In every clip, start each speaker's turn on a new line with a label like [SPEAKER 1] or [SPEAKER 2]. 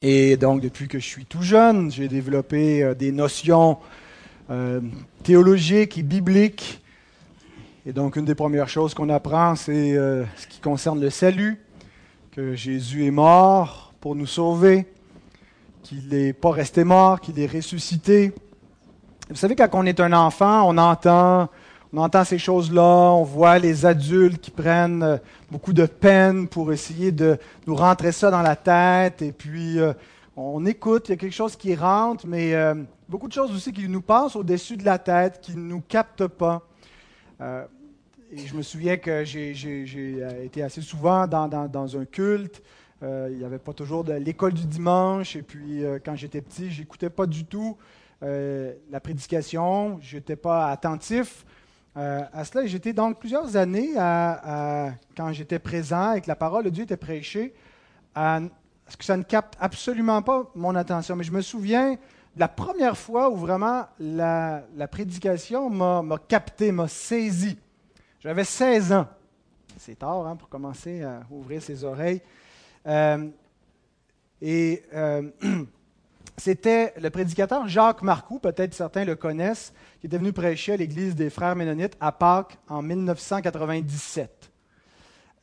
[SPEAKER 1] Et donc, depuis que je suis tout jeune, j'ai développé euh, des notions euh, théologiques et bibliques. Et donc, une des premières choses qu'on apprend, c'est euh, ce qui concerne le salut, que Jésus est mort pour nous sauver, qu'il n'est pas resté mort, qu'il est ressuscité. Vous savez, quand on est un enfant, on entend on entend ces choses-là, on voit les adultes qui prennent euh, beaucoup de peine pour essayer de nous rentrer ça dans la tête, et puis euh, on écoute, il y a quelque chose qui rentre, mais euh, beaucoup de choses aussi qui nous passent au-dessus de la tête, qui ne nous captent pas. et je me souviens que j'ai été assez souvent dans, un culte. il n'y avait pas toujours de l'école du dimanche, et puis quand j'étais petit, j'écoutais pas du tout la prédication, je n'étais pas attentif. Euh, à cela, j'étais donc plusieurs années, à, quand j'étais présent et que la parole de Dieu était prêchée, à, que ça ne capte absolument pas mon attention. Mais je me souviens de la première fois où vraiment la, prédication m'a capté, m'a saisi. J'avais 16 ans. C'est tard hein, pour commencer à ouvrir ses oreilles. Euh, et euh, c'était le prédicateur Jacques Marcoux, peut-être certains le connaissent, qui était venu prêcher à l'église des Frères Ménonites à Pâques en 1997.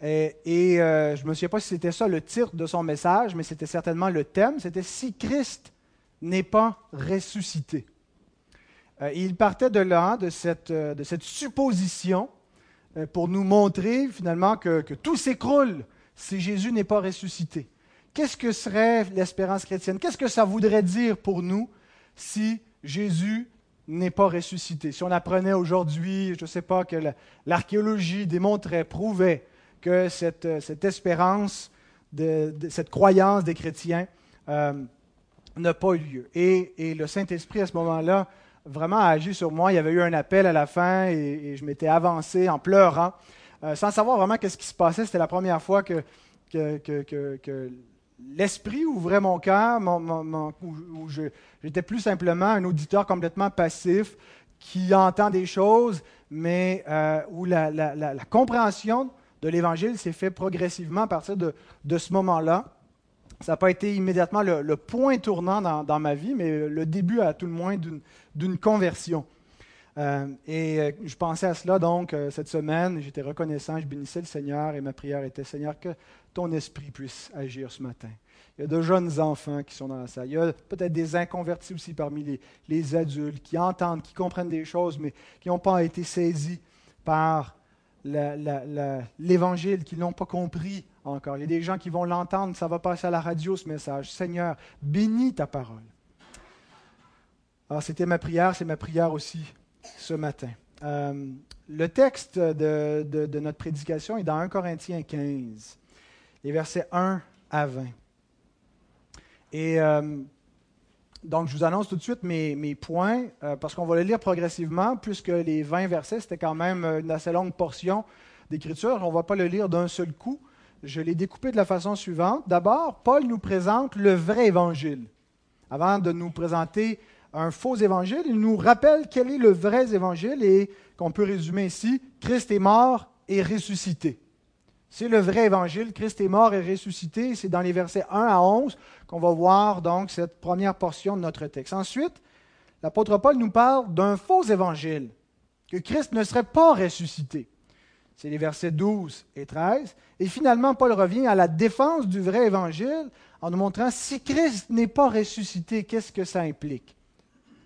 [SPEAKER 1] Et, euh, je ne me souviens pas si c'était ça le titre de son message, mais c'était certainement le thème, c'était Si Christ n'est pas ressuscité. Euh, il partait de là, de cette, euh, supposition, pour nous montrer finalement que tout s'écroule si Jésus n'est pas ressuscité. Qu'est-ce que serait l'espérance chrétienne? Qu'est-ce que ça voudrait dire pour nous si Jésus n'est pas ressuscité. Si on apprenait aujourd'hui, je ne sais pas, que l'archéologie démontrait, prouvait que cette, espérance, de, cette croyance des chrétiens euh, n'a pas eu lieu. Et, le Saint-Esprit, à ce moment-là, vraiment a agi sur moi. Il y avait eu un appel à la fin et, je m'étais avancé en pleurant, euh, sans savoir vraiment qu'est-ce qui se passait. C'était la première fois que, que, que l'esprit ouvrait mon cœur, où, j'étais plus simplement un auditeur complètement passif qui entend des choses, mais euh, où la, compréhension de l'Évangile s'est faite progressivement à partir de, ce moment-là. Ça n'a pas été immédiatement le, point tournant dans, ma vie, mais le début à tout le moins d'une conversion. Euh, et euh, je pensais à cela donc cette semaine, j'étais reconnaissant, je bénissais le Seigneur et ma prière était Seigneur, que ton esprit puisse agir ce matin. Il y a de jeunes enfants qui sont dans la salle. Il y a peut-être des inconvertis aussi parmi les, adultes qui entendent, qui comprennent des choses, mais qui n'ont pas été saisis par l'Évangile, qui ne l'ont pas compris encore. Il y a des gens qui vont l'entendre, ça va passer à la radio ce message. Seigneur, bénis ta parole. Alors c'était ma prière, c'est ma prière aussi ce matin. Euh, le texte de, notre prédication est dans 1 Corinthiens 15 les versets 1 à 20. Et euh, donc, je vous annonce tout de suite mes, points, euh, parce qu'on va les lire progressivement, puisque les 20 versets, c'était quand même une assez longue portion d'écriture. On ne va pas le lire d'un seul coup. Je l'ai découpé de la façon suivante. D'abord, Paul nous présente le vrai évangile. Avant de nous présenter un faux évangile, il nous rappelle quel est le vrai évangile et qu'on peut résumer ici, Christ est mort et ressuscité. C'est le vrai évangile. Christ est mort et ressuscité. C'est dans les versets 1 à 11 qu'on va voir donc cette première portion de notre texte. Ensuite, l'apôtre Paul nous parle d'un faux évangile, que Christ ne serait pas ressuscité. C'est les versets 12 et 13. Et finalement, Paul revient à la défense du vrai évangile en nous montrant si Christ n'est pas ressuscité, qu'est-ce que ça implique?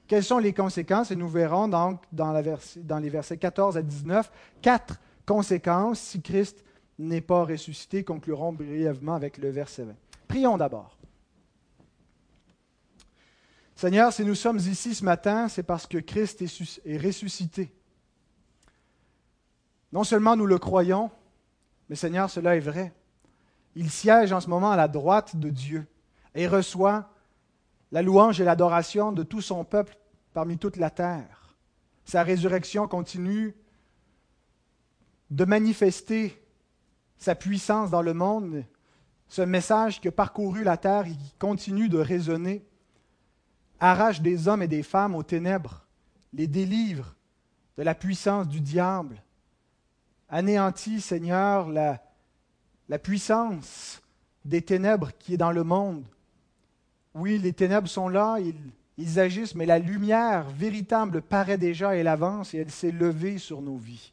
[SPEAKER 1] Quelles sont les conséquences? Et nous verrons donc dans, les versets 14 à 19 quatre conséquences si Christ n'est pas ressuscité, conclurons brièvement avec le verset 20. Prions d'abord. Seigneur, si nous sommes ici ce matin, c'est parce que Christ est ressuscité. Non seulement nous le croyons, mais Seigneur, cela est vrai. Il siège en ce moment à la droite de Dieu et reçoit la louange et l'adoration de tout son peuple parmi toute la terre. Sa résurrection continue de manifester sa puissance dans le monde, ce message qui a parcouru la terre et qui continue de résonner, arrache des hommes et des femmes aux ténèbres, les délivre de la puissance du diable, anéantit, Seigneur, la, la puissance des ténèbres qui est dans le monde, Oui, les ténèbres sont là, ils agissent, mais la lumière véritable paraît déjà, elle avance et elle s'est levée sur nos vies.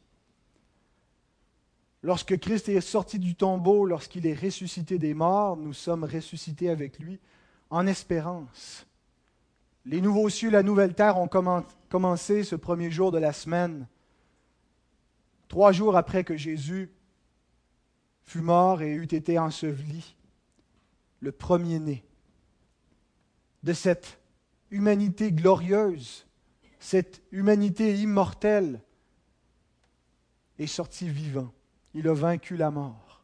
[SPEAKER 1] Lorsque Christ est sorti du tombeau, lorsqu'il est ressuscité des morts, nous sommes ressuscités avec lui en espérance. Les nouveaux cieux, la nouvelle terre ont commencé ce premier jour de la semaine, trois jours après que Jésus fut mort et eut été enseveli, le premier-né de cette humanité glorieuse, cette humanité immortelle, est sorti vivant. Il a vaincu la mort.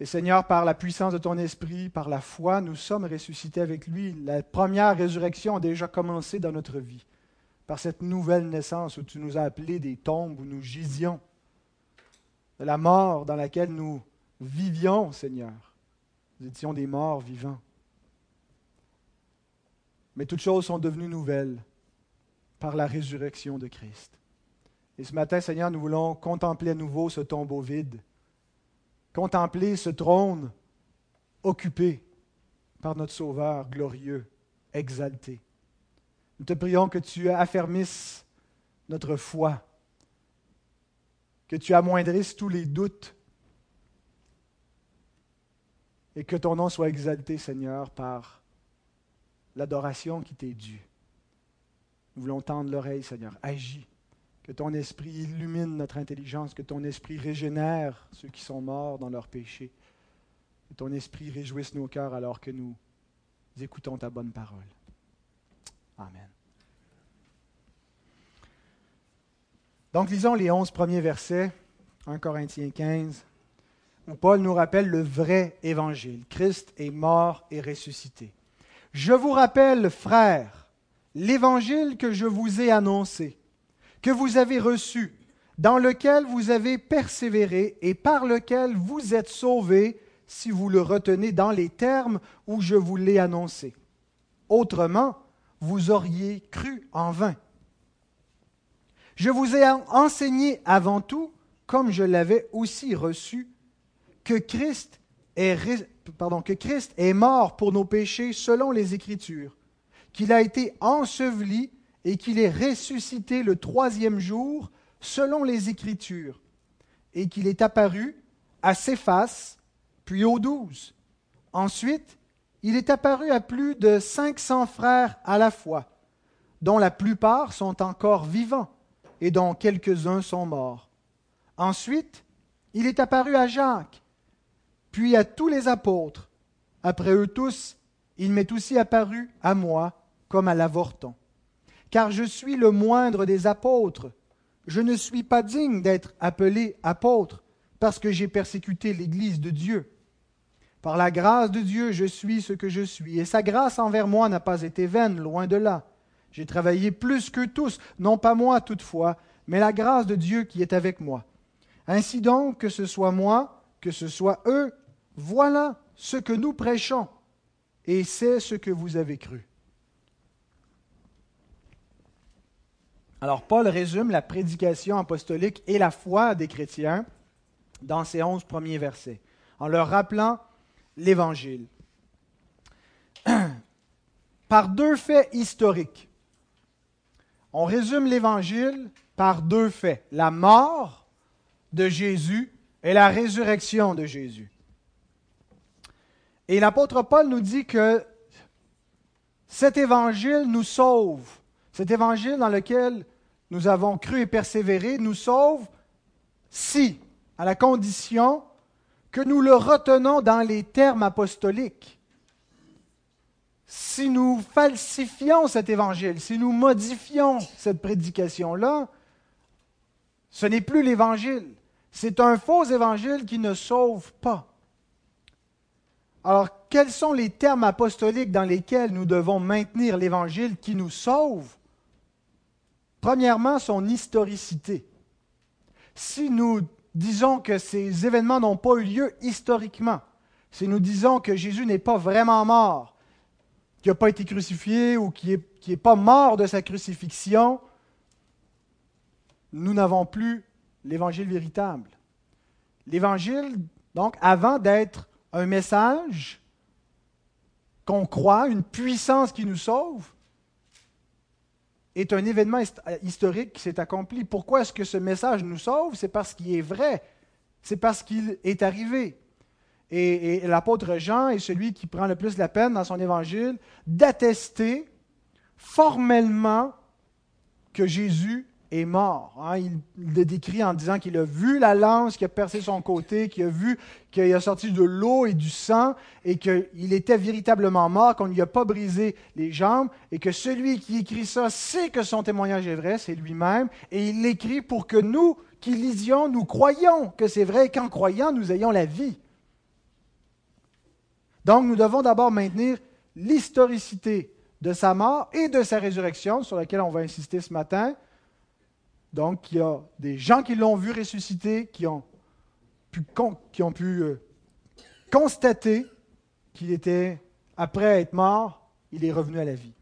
[SPEAKER 1] Et Seigneur, par la puissance de ton esprit, par la foi, nous sommes ressuscités avec lui. La première résurrection a déjà commencé dans notre vie, par cette nouvelle naissance où tu nous as appelés des tombes où nous gisions, de la mort dans laquelle nous vivions, Seigneur. Nous étions des morts vivants. Mais toutes choses sont devenues nouvelles par la résurrection de Christ. Et ce matin, Seigneur, nous voulons contempler à nouveau ce tombeau vide, contempler ce trône occupé par notre Sauveur glorieux, exalté. Nous te prions que tu affermisses notre foi, que tu amoindrisses tous les doutes et que ton nom soit exalté, Seigneur, par l'adoration qui t'est due. Nous voulons tendre l'oreille, Seigneur. Agis. Que ton esprit illumine notre intelligence, que ton esprit régénère ceux qui sont morts dans leurs péchés. Que ton esprit réjouisse nos cœurs alors que nous écoutons ta bonne parole. Amen. Donc lisons les onze premiers versets, 1 Corinthiens 15, où Paul nous rappelle le vrai évangile. Christ est mort et ressuscité. Je vous rappelle, frères, l'évangile que je vous ai annoncé que vous avez reçu, dans lequel vous avez persévéré et par lequel vous êtes sauvés si vous le retenez dans les termes où je vous l'ai annoncé. Autrement, vous auriez cru en vain. Je vous ai enseigné avant tout, comme je l'avais aussi reçu, que Christ, est, mort pour nos péchés selon les Écritures, qu'il a été enseveli et qu'il est ressuscité le troisième jour selon les Écritures, et qu'il est apparu à Céphas, puis aux douze. Ensuite, il est apparu à plus de cinq cents frères à la fois, dont la plupart sont encore vivants et dont quelques-uns sont morts. Ensuite, il est apparu à Jacques, puis à tous les apôtres. Après eux tous, il m'est aussi apparu à moi comme à l'avorton car je suis le moindre des apôtres. Je ne suis pas digne d'être appelé apôtre, parce que j'ai persécuté l'Église de Dieu. Par la grâce de Dieu, je suis ce que je suis, et sa grâce envers moi n'a pas été vaine, loin de là. J'ai travaillé plus que tous, non pas moi toutefois, mais la grâce de Dieu qui est avec moi. Ainsi donc, que ce soit moi, que ce soit eux, voilà ce que nous prêchons, et c'est ce que vous avez cru. Alors Paul résume la prédication apostolique et la foi des chrétiens dans ces onze premiers versets, en leur rappelant l'Évangile. Par deux faits historiques. On résume l'Évangile par deux faits, la mort de Jésus et la résurrection de Jésus. Et l'apôtre Paul nous dit que cet Évangile nous sauve cet évangile dans lequel nous avons cru et persévéré nous sauve si, à la condition que nous le retenons dans les termes apostoliques. Si nous falsifions cet évangile, si nous modifions cette prédication-là, ce n'est plus l'évangile. C'est un faux évangile qui ne sauve pas. Alors, quels sont les termes apostoliques dans lesquels nous devons maintenir l'évangile qui nous sauve? Premièrement, son historicité. Si nous disons que ces événements n'ont pas eu lieu historiquement, si nous disons que Jésus n'est pas vraiment mort, qu'il n'a pas été crucifié ou qu'il n'est pas mort de sa crucifixion, nous n'avons plus l'évangile véritable. L'évangile, donc, avant d'être un message qu'on croit, une puissance qui nous sauve, est un événement historique qui s'est accompli. Pourquoi est-ce que ce message nous sauve? C'est parce qu'il est vrai. C'est parce qu'il est arrivé. Et, l'apôtre Jean est celui qui prend le plus la peine dans son évangile d'attester formellement que Jésus est mort. Hein. Il, le décrit en disant qu'il a vu la lance qui a percé son côté, qu'il a vu qu'il a sorti de l'eau et du sang, et qu'il était véritablement mort, qu'on ne lui a pas brisé les jambes, et que celui qui écrit ça sait que son témoignage est vrai, c'est lui-même, et il l'écrit pour que nous qui lisions, nous croyons que c'est vrai, et qu'en croyant, nous ayons la vie. Donc nous devons d'abord maintenir l'historicité de sa mort et de sa résurrection, sur laquelle on va insister ce matin. Donc il y a des gens qui l'ont vu ressusciter, qui ont pu, euh, constater qu'il était, après être mort, il est revenu à la vie.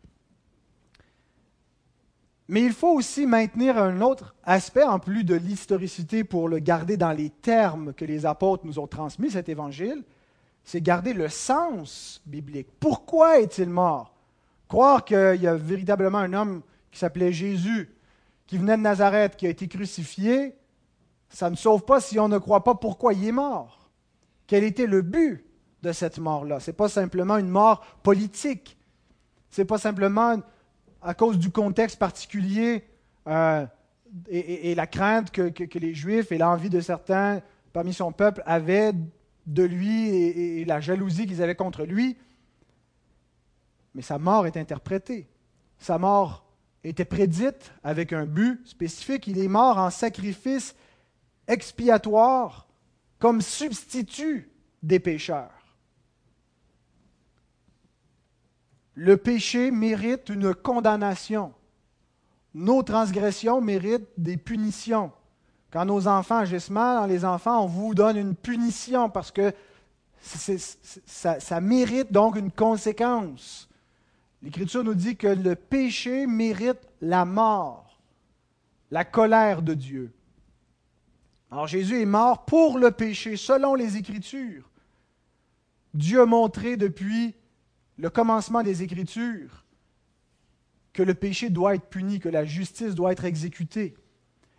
[SPEAKER 1] Mais il faut aussi maintenir un autre aspect, en plus de l'historicité, pour le garder dans les termes que les apôtres nous ont transmis, cet évangile, c'est garder le sens biblique. Pourquoi est-il mort? Croire qu'il y a véritablement un homme qui s'appelait Jésus, qui venait de Nazareth, qui a été crucifié, ça ne sauve pas si on ne croit pas pourquoi il est mort. Quel était le but de cette mort-là? Ce n'est pas simplement une mort politique. Ce n'est pas simplement à cause du contexte particulier euh, et, la crainte que, que les Juifs et l'envie de certains parmi son peuple avaient de lui et, la jalousie qu'ils avaient contre lui. Mais sa mort est interprétée. Sa mort était prédite avec un but spécifique. Il est mort en sacrifice expiatoire comme substitut des pécheurs. Le péché mérite une condamnation. Nos transgressions méritent des punitions. Quand nos enfants agissent mal, les enfants, on vous donne une punition parce que ça, mérite donc une conséquence. L'Écriture nous dit que le péché mérite la mort, la colère de Dieu. Alors Jésus est mort pour le péché, selon les Écritures. Dieu a montré depuis le commencement des Écritures que le péché doit être puni, que la justice doit être exécutée.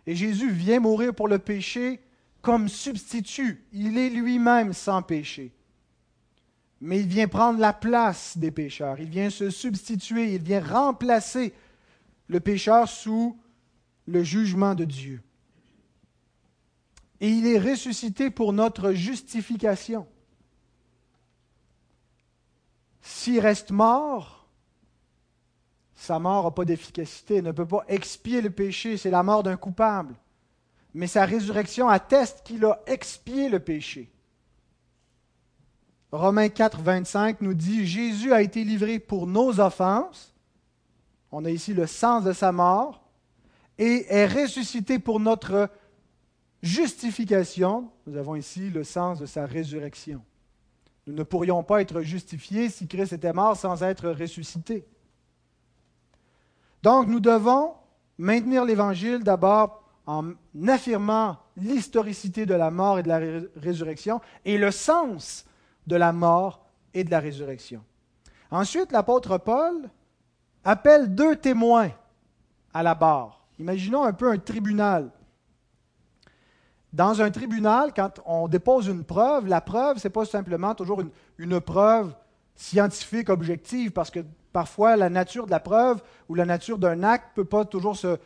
[SPEAKER 1] Et Jésus vient mourir pour le péché comme substitut. Il est lui-même sans péché. Mais il vient prendre la place des pécheurs. Il vient se substituer. Il vient remplacer le pécheur sous le jugement de Dieu. Et il est ressuscité pour notre justification. S'il reste mort, sa mort n'a pas d'efficacité, ne peut pas expier le péché, c'est la mort d'un coupable. Mais sa résurrection atteste qu'il a expié le péché. Romains 4, 25 nous dit, Jésus a été livré pour nos offenses, on a ici le sens de sa mort, et est ressuscité pour notre justification, nous avons ici le sens de sa résurrection. Nous ne pourrions pas être justifiés si Christ était mort sans être ressuscité. Donc nous devons maintenir l'Évangile d'abord en affirmant l'historicité de la mort et de la résurrection et le sens de la mort et de la résurrection. Ensuite, l'apôtre Paul appelle deux témoins à la barre. Imaginons un peu un tribunal. Dans un tribunal, quand on dépose une preuve, la preuve, ce n'est pas simplement toujours une, preuve scientifique objective, parce que parfois la nature de la preuve ou la nature d'un acte peut pas toujours se.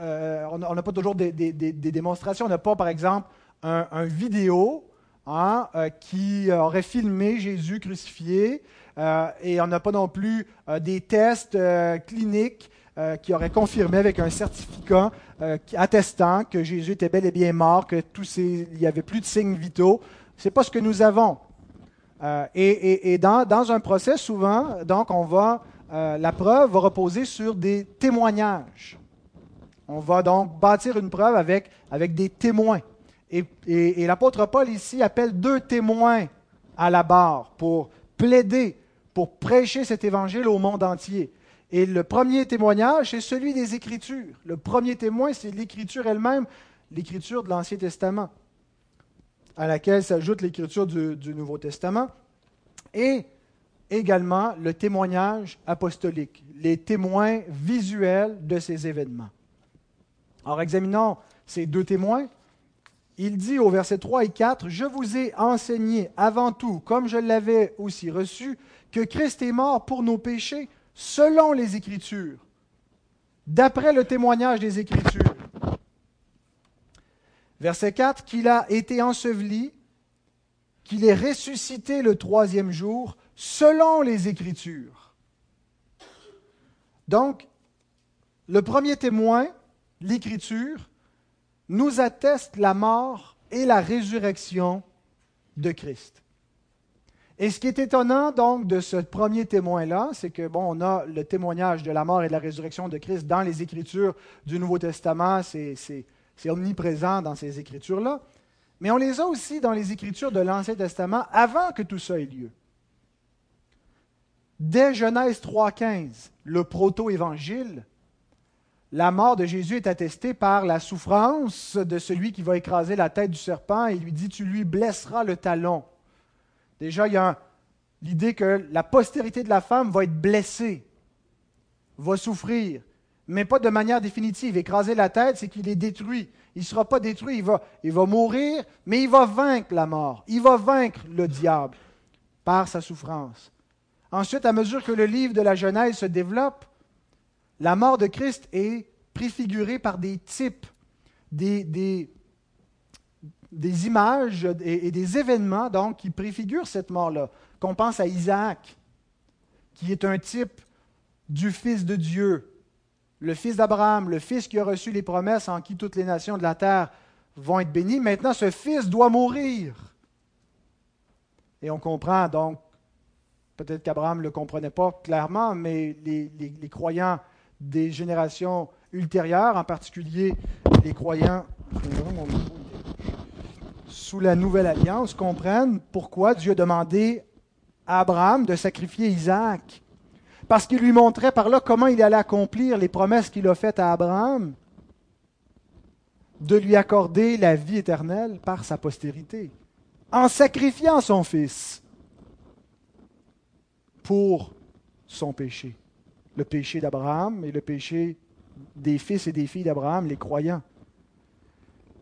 [SPEAKER 1] Euh, on n'a pas toujours des, démonstrations. On n'a pas, par exemple, un, vidéo hein, euh, qui aurait filmé Jésus crucifié, euh, et on n'a pas non plus des tests cliniques qui auraient confirmé avec un certificat attestant que Jésus était bel et bien mort, que tous il n'y avait plus de signes vitaux. C'est pas ce que nous avons. Euh, et, dans, un procès, souvent, donc, on va, euh, la preuve va reposer sur des témoignages. On va donc bâtir une preuve avec, avec des témoins. Et, l'apôtre Paul ici appelle deux témoins à la barre pour plaider, pour prêcher cet évangile au monde entier. Et le premier témoignage, c'est celui des Écritures. Le premier témoin, c'est l'Écriture elle-même, l'Écriture de l'Ancien Testament. à laquelle s'ajoute l'écriture du, du Nouveau Testament, et également le témoignage apostolique, les témoins visuels de ces événements. Alors examinons ces deux témoins. Il dit au verset 3 et 4, Je vous ai enseigné avant tout, comme je l'avais aussi reçu, que Christ est mort pour nos péchés selon les Écritures, d'après le témoignage des Écritures. Verset 4, qu'il a été enseveli, qu'il est ressuscité le troisième jour, selon les Écritures. Donc, le premier témoin, l'Écriture, nous atteste la mort et la résurrection de Christ. Et ce qui est étonnant donc de ce premier témoin-là, c'est que bon, on a le témoignage de la mort et de la résurrection de Christ dans les Écritures du Nouveau Testament, c'est omniprésent dans ces Écritures-là, mais on les a aussi dans les Écritures de l'Ancien Testament avant que tout ça ait lieu. Dès Genèse 3.15, le proto-évangile, la mort de Jésus est attestée par la souffrance de celui qui va écraser la tête du serpent et lui dit, tu lui blesseras le talon. Déjà, il y a l'idée que la postérité de la femme va être blessée, va souffrir, mais pas de manière définitive. Écraser la tête, c'est qu'il est détruit. Il ne sera pas détruit, il va, il va mourir, mais il va vaincre la mort. Il va vaincre le diable par sa souffrance. Ensuite, à mesure que le livre de la Genèse se développe, la mort de Christ est préfigurée par des types, des, images et, des événements qui préfigurent cette mort-là. Qu'on pense à Isaac, qui est un type du Fils de Dieu, le Fils d'Abraham, le Fils qui a reçu les promesses en qui toutes les nations de la terre vont être bénies. Maintenant, ce Fils doit mourir. Et on comprend donc Peut-être qu'Abraham ne le comprenait pas clairement, mais les, croyants des générations ultérieures, en particulier les croyants sous la nouvelle alliance, comprennent pourquoi Dieu a demandé à Abraham de sacrifier Isaac. Parce qu'il lui montrait par là comment il allait accomplir les promesses qu'il a faites à Abraham de lui accorder la vie éternelle par sa postérité, en sacrifiant son fils pour son péché. Le péché d'Abraham et le péché des fils et des filles d'Abraham, les croyants.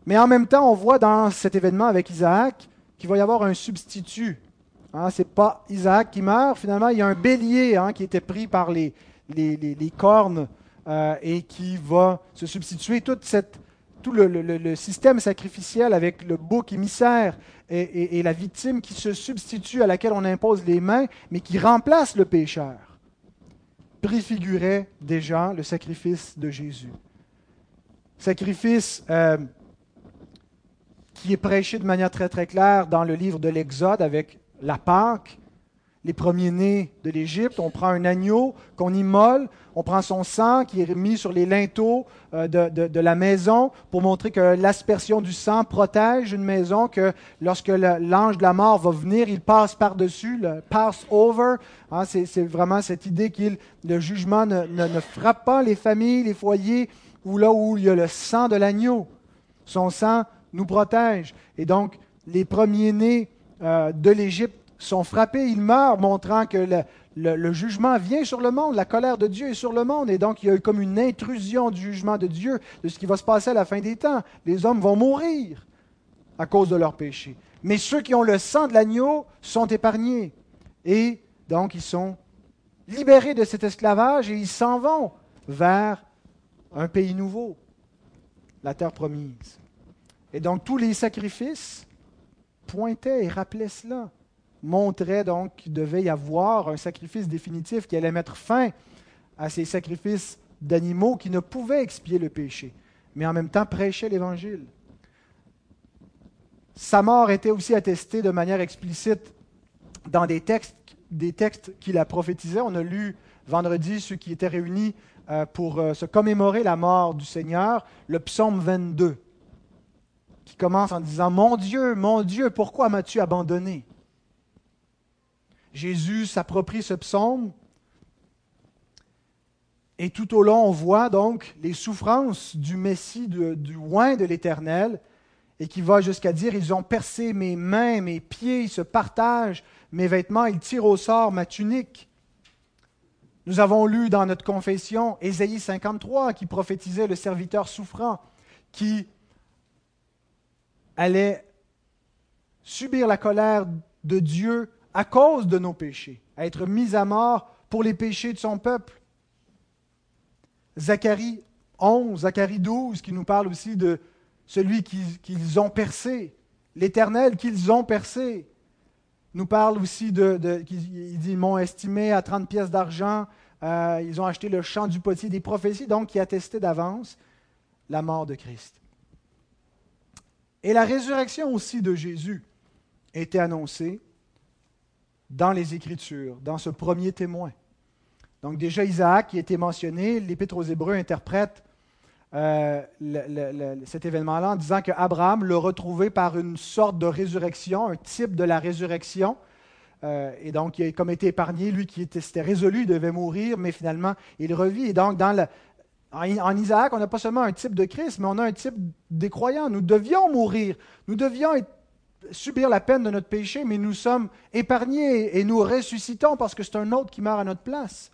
[SPEAKER 1] Mais en même temps, on voit dans cet événement avec Isaac qu'il va y avoir un substitut. Hein, Ce n'est pas Isaac qui meurt, finalement, il y a un bélier hein, qui était pris par les, les, cornes euh, et qui va se substituer. Tout le, système sacrificiel avec le bouc émissaire et, la victime qui se substitue à laquelle on impose les mains, mais qui remplace le pécheur, préfigurait déjà le sacrifice de Jésus. Sacrifice euh, qui est prêché de manière très très claire dans le livre de l'Exode avec la Pâque, les premiers-nés de l'Égypte. On prend un agneau qu'on immole, on prend son sang qui est mis sur les linteaux euh, de, la maison pour montrer que l'aspersion du sang protège une maison, que lorsque l'ange de la mort va venir, il passe par-dessus, le pass over. Hein, c'est vraiment cette idée que le jugement ne, frappe pas les familles, les foyers, ou là où il y a le sang de l'agneau. Son sang nous protège. Et donc, les premiers-nés euh, de l'Égypte sont frappés, ils meurent, montrant que le, jugement vient sur le monde, la colère de Dieu est sur le monde, et donc il y a eu comme une intrusion du jugement de Dieu, de ce qui va se passer à la fin des temps. Les hommes vont mourir à cause de leurs péchés. Mais ceux qui ont le sang de l'agneau sont épargnés, et donc ils sont libérés de cet esclavage et ils s'en vont vers un pays nouveau, la terre promise. Et donc tous les sacrifices pointaient et rappelaient cela montrait donc qu'il devait y avoir un sacrifice définitif qui allait mettre fin à ces sacrifices d'animaux qui ne pouvaient expier le péché, mais en même temps prêchait l'Évangile. Sa mort était aussi attestée de manière explicite dans des textes, des textes qu'il a prophétisés. On a lu vendredi ceux qui étaient réunis euh, pour euh, se commémorer la mort du Seigneur, le psaume 22, qui commence en disant Mon Dieu, mon Dieu, pourquoi m'as-tu abandonné? Jésus s'approprie ce psaume. Et tout au long, on voit donc les souffrances du Messie, du oin de l'Éternel. et qui va jusqu'à dire, ils ont percé mes mains, mes pieds, ils se partagent mes vêtements, ils tirent au sort ma tunique. Nous avons lu dans notre confession Ésaïe 53 qui prophétisait le serviteur souffrant qui allait subir la colère de Dieu à cause de nos péchés, à être mis à mort pour les péchés de son peuple. Zacharie 11, Zacharie 12, qui nous parle aussi de celui qu'ils ont percé, l'Éternel qu'ils ont percé. Nous parle aussi de, il dit, ils m'ont estimé à 30 pièces d'argent, euh, ils ont acheté le champ du potier des prophéties, donc qui attestait d'avance la mort de Christ. Et la résurrection aussi de Jésus était annoncée dans les Écritures, dans ce premier témoin. Donc déjà Isaac qui a été mentionné, l'Épître aux Hébreux interprète euh, cet événement-là en disant qu'Abraham l'a retrouvé par une sorte de résurrection, un type de la résurrection. Euh, et donc, il a comme été épargné, lui qui était, résolu, il devait mourir, mais finalement, il revit. Et donc, dans en, Isaac, on n'a pas seulement un type de Christ, mais on a un type des croyants. Nous devions mourir, nous devions subir la peine de notre péché, mais nous sommes épargnés et nous ressuscitons parce que c'est un autre qui meurt à notre place.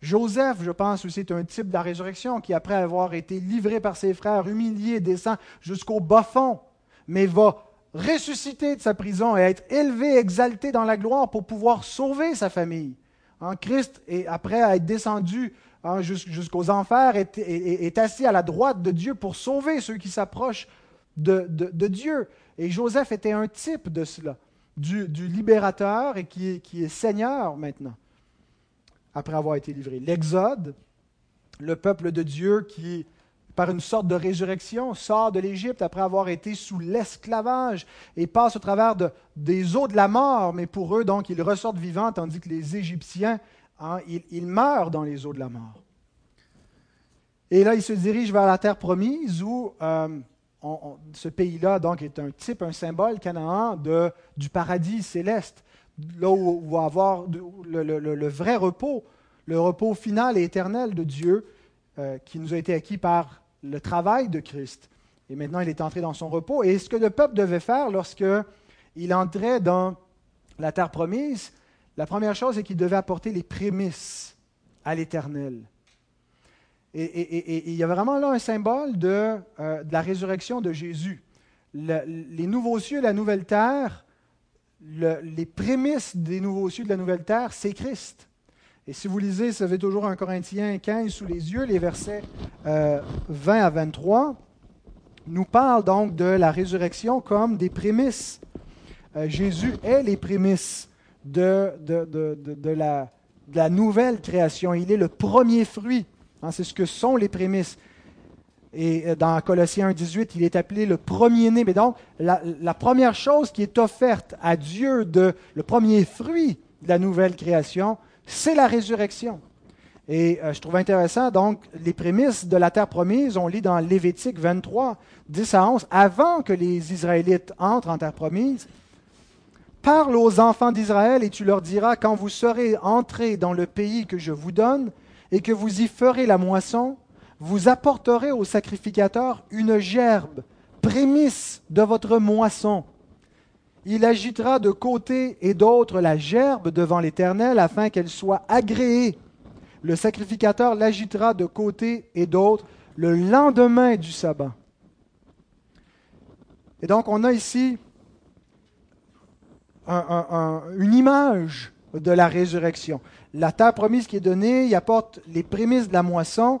[SPEAKER 1] Joseph, je pense aussi, est un type de la résurrection qui, après avoir été livré par ses frères, humilié, descend jusqu'au bas fond, mais va ressusciter de sa prison et être élevé, exalté dans la gloire pour pouvoir sauver sa famille. En Christ, et après être descendu hein, jusqu'aux enfers, est, assis à la droite de Dieu pour sauver ceux qui s'approchent de, Dieu. Et Joseph était un type de cela, du, libérateur et qui est Seigneur maintenant après avoir été livré. L'Exode, le peuple de Dieu qui, par une sorte de résurrection, sort de l'Égypte après avoir été sous l'esclavage et passe au travers de, des eaux de la mort, mais pour eux, donc, ils ressortent vivants, tandis que les Égyptiens, hein, ils, meurent dans les eaux de la mort. Et là, ils se dirigent vers la terre promise où euh, ce pays-là donc est un type, un symbole, Canaan, de, du paradis céleste là où on va avoir le, vrai repos, le repos final et éternel de Dieu euh, qui nous a été acquis par le travail de Christ. Et maintenant, il est entré dans son repos. Et ce que le peuple devait faire lorsqu'il entrait dans la terre promise, la première chose, c'est qu'il devait apporter les prémices à l'Éternel. Et, il y a vraiment là un symbole de, euh, la résurrection de Jésus. les nouveaux cieux, la nouvelle terre, les prémices des nouveaux cieux de la nouvelle terre, c'est Christ. Et si vous lisez, ça fait toujours un Corinthiens 15 sous les yeux, les versets 20 euh, à 23 nous parlent donc de la résurrection comme des prémices. Euh, Jésus est les prémices de, la, nouvelle création. Il est le premier fruit. Hein, c'est ce que sont les prémices. Et euh, dans Colossiens 1.18, il est appelé le premier-né. Mais donc, la, première chose qui est offerte à Dieu, de, le premier fruit de la nouvelle création, c'est la résurrection. Et euh, je trouve intéressant, donc, les prémices de la terre promise, on lit dans Lévitique 23, 10 à 11, avant que les Israélites entrent en terre promise, Parle aux enfants d'Israël et tu leur diras, quand vous serez entrés dans le pays que je vous donne, et que vous y ferez la moisson, vous apporterez au sacrificateur une gerbe, prémisse de votre moisson. Il agitera de côté et d'autre la gerbe devant l'Éternel afin qu'elle soit agréée. Le sacrificateur l'agitera de côté et d'autre le lendemain du sabbat. Et donc on a ici une image de la résurrection. La terre promise qui est donnée, il apporte les prémices de la moisson,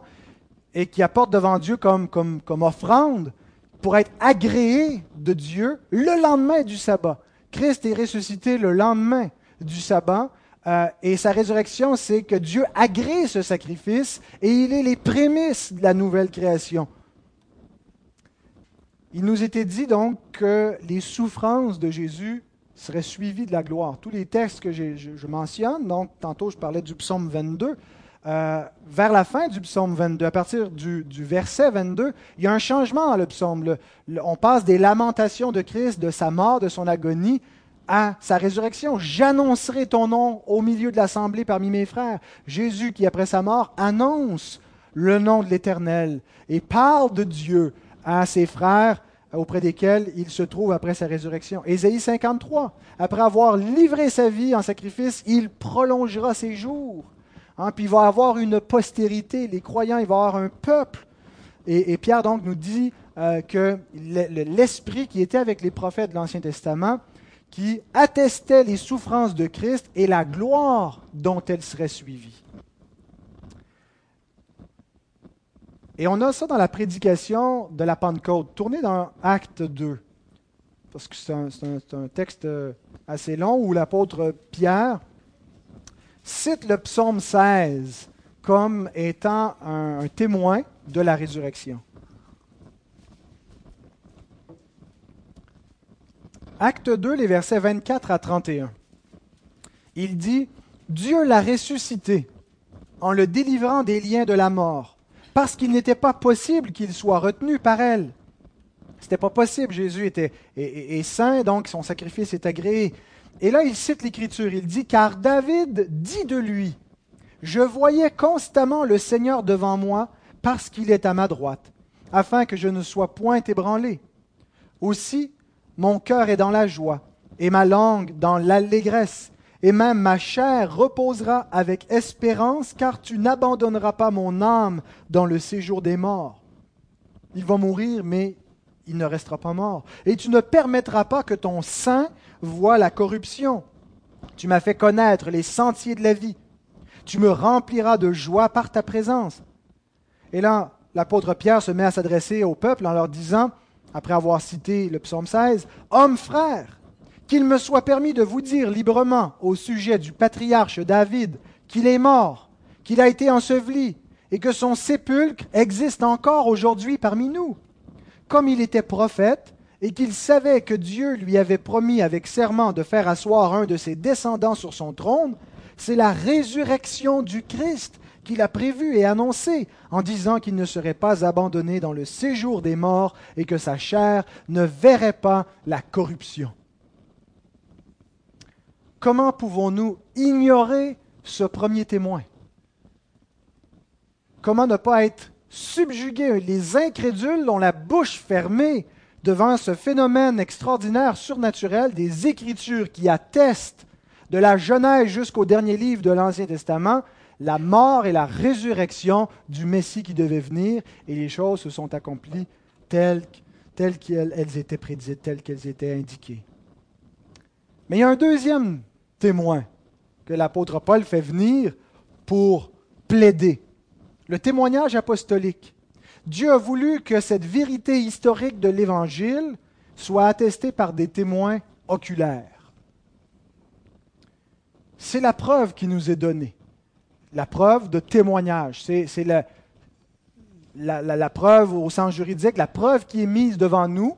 [SPEAKER 1] et qui apporte devant Dieu comme, comme, comme offrande pour être agréé de Dieu le lendemain du sabbat. Christ est ressuscité le lendemain du sabbat. Euh, et sa résurrection, c'est que Dieu agrée ce sacrifice et il est les prémices de la nouvelle création. Il nous était dit donc que les souffrances de Jésus seraient suivies de la gloire. Tous les textes que je, je mentionne, donc tantôt je parlais du psaume 22, euh, vers la fin du psaume 22, à partir du, verset 22, il y a un changement dans le psaume. on passe des lamentations de Christ, de sa mort, de son agonie, à sa résurrection. J'annoncerai ton nom au milieu de l'assemblée parmi mes frères. Jésus, qui après sa mort, annonce le nom de l'Éternel et parle de Dieu à ses frères auprès desquels il se trouve après sa résurrection. Ésaïe 53, après avoir livré sa vie en sacrifice, il prolongera ses jours. Hein, puis il va avoir une postérité, les croyants, il va avoir un peuple. Et, Pierre donc nous dit euh, que l'esprit qui était avec les prophètes de l'Ancien Testament, qui attestait les souffrances de Christ et la gloire dont elles seraient suivies. Et on a ça dans la prédication de la Pentecôte. Tournez dans Acte 2, parce que c'est un, texte euh, assez long où l'apôtre Pierre cite le psaume 16 comme étant un, un témoin de la résurrection. Acte 2, les versets 24 à 31. Il dit, Dieu l'a ressuscité en le délivrant des liens de la mort parce qu'il n'était pas possible qu'il soit retenu par elle. C'était pas possible. Jésus était est, saint, donc son sacrifice est agréé. Et là, il cite l'Écriture. Il dit Car David dit de lui Je voyais constamment le Seigneur devant moi, parce qu'il est à ma droite, afin que je ne sois point ébranlé. Aussi, mon cœur est dans la joie, et ma langue dans l'allégresse et même ma chair reposera avec espérance, car tu n'abandonneras pas mon âme dans le séjour des morts. Il va mourir, mais il ne restera pas mort. Et tu ne permettras pas que ton sein voie la corruption. Tu m'as fait connaître les sentiers de la vie. Tu me rempliras de joie par ta présence. Et là, l'apôtre Pierre se met à s'adresser au peuple en leur disant, après avoir cité le psaume 16, Hommes frères, qu'il me soit permis de vous dire librement au sujet du patriarche David qu'il est mort, qu'il a été enseveli, et que son sépulcre existe encore aujourd'hui parmi nous. Comme il était prophète, et qu'il savait que Dieu lui avait promis avec serment de faire asseoir un de ses descendants sur son trône, c'est la résurrection du Christ qu'il a prévue et annoncée en disant qu'il ne serait pas abandonné dans le séjour des morts et que sa chair ne verrait pas la corruption. Comment pouvons-nous ignorer ce premier témoin? Comment ne pas être subjugués Les incrédules ont la bouche fermée devant ce phénomène extraordinaire, surnaturel des Écritures qui attestent de la Genèse jusqu'au dernier livre de l'Ancien Testament la mort et la résurrection du Messie qui devait venir, et les choses se sont accomplies telles, telles qu'elles étaient prédites, telles qu'elles étaient indiquées. Mais il y a un deuxième témoin que l'apôtre Paul fait venir pour plaider. Le témoignage apostolique. Dieu a voulu que cette vérité historique de l'Évangile soit attestée par des témoins oculaires. C'est la preuve qui nous est donnée. La preuve de témoignage. C'est la, la, preuve au sens juridique, la preuve qui est mise devant nous,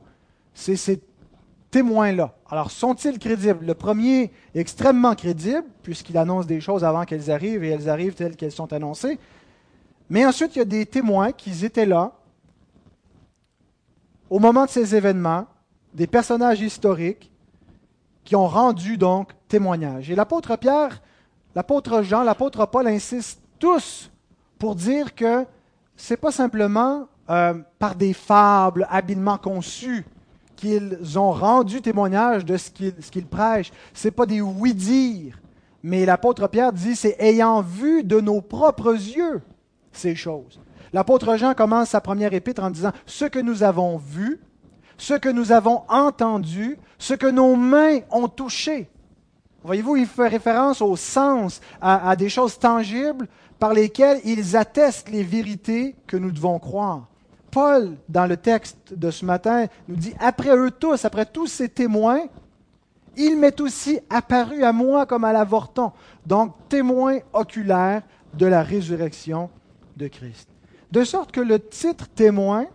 [SPEAKER 1] c'est cette témoins-là. Alors, sont-ils crédibles? Le premier est extrêmement crédible, puisqu'il annonce des choses avant qu'elles arrivent, et elles arrivent telles qu'elles sont annoncées. Mais ensuite, il y a des témoins qui étaient là au moment de ces événements, des personnages historiques qui ont rendu donc témoignage. Et l'apôtre Pierre, l'apôtre Jean, l'apôtre Paul insistent tous pour dire que ce n'est pas simplement euh, par des fables habilement conçues qu'ils ont rendu témoignage de ce qu'ils prêchent. Ce n'est pas des oui-dire, mais l'apôtre Pierre dit c'est ayant vu de nos propres yeux ces choses. L'apôtre Jean commence sa première épître en disant ce que nous avons vu, ce que nous avons entendu, ce que nos mains ont touché. Voyez-vous, il fait référence au sens, à, à des choses tangibles par lesquelles ils attestent les vérités que nous devons croire. Paul, dans le texte de ce matin, nous dit, après eux tous, après tous ces témoins, il m'est aussi apparu à moi comme à l'avorton. Donc, témoin oculaire de la résurrection de Christ. De sorte que le titre témoin,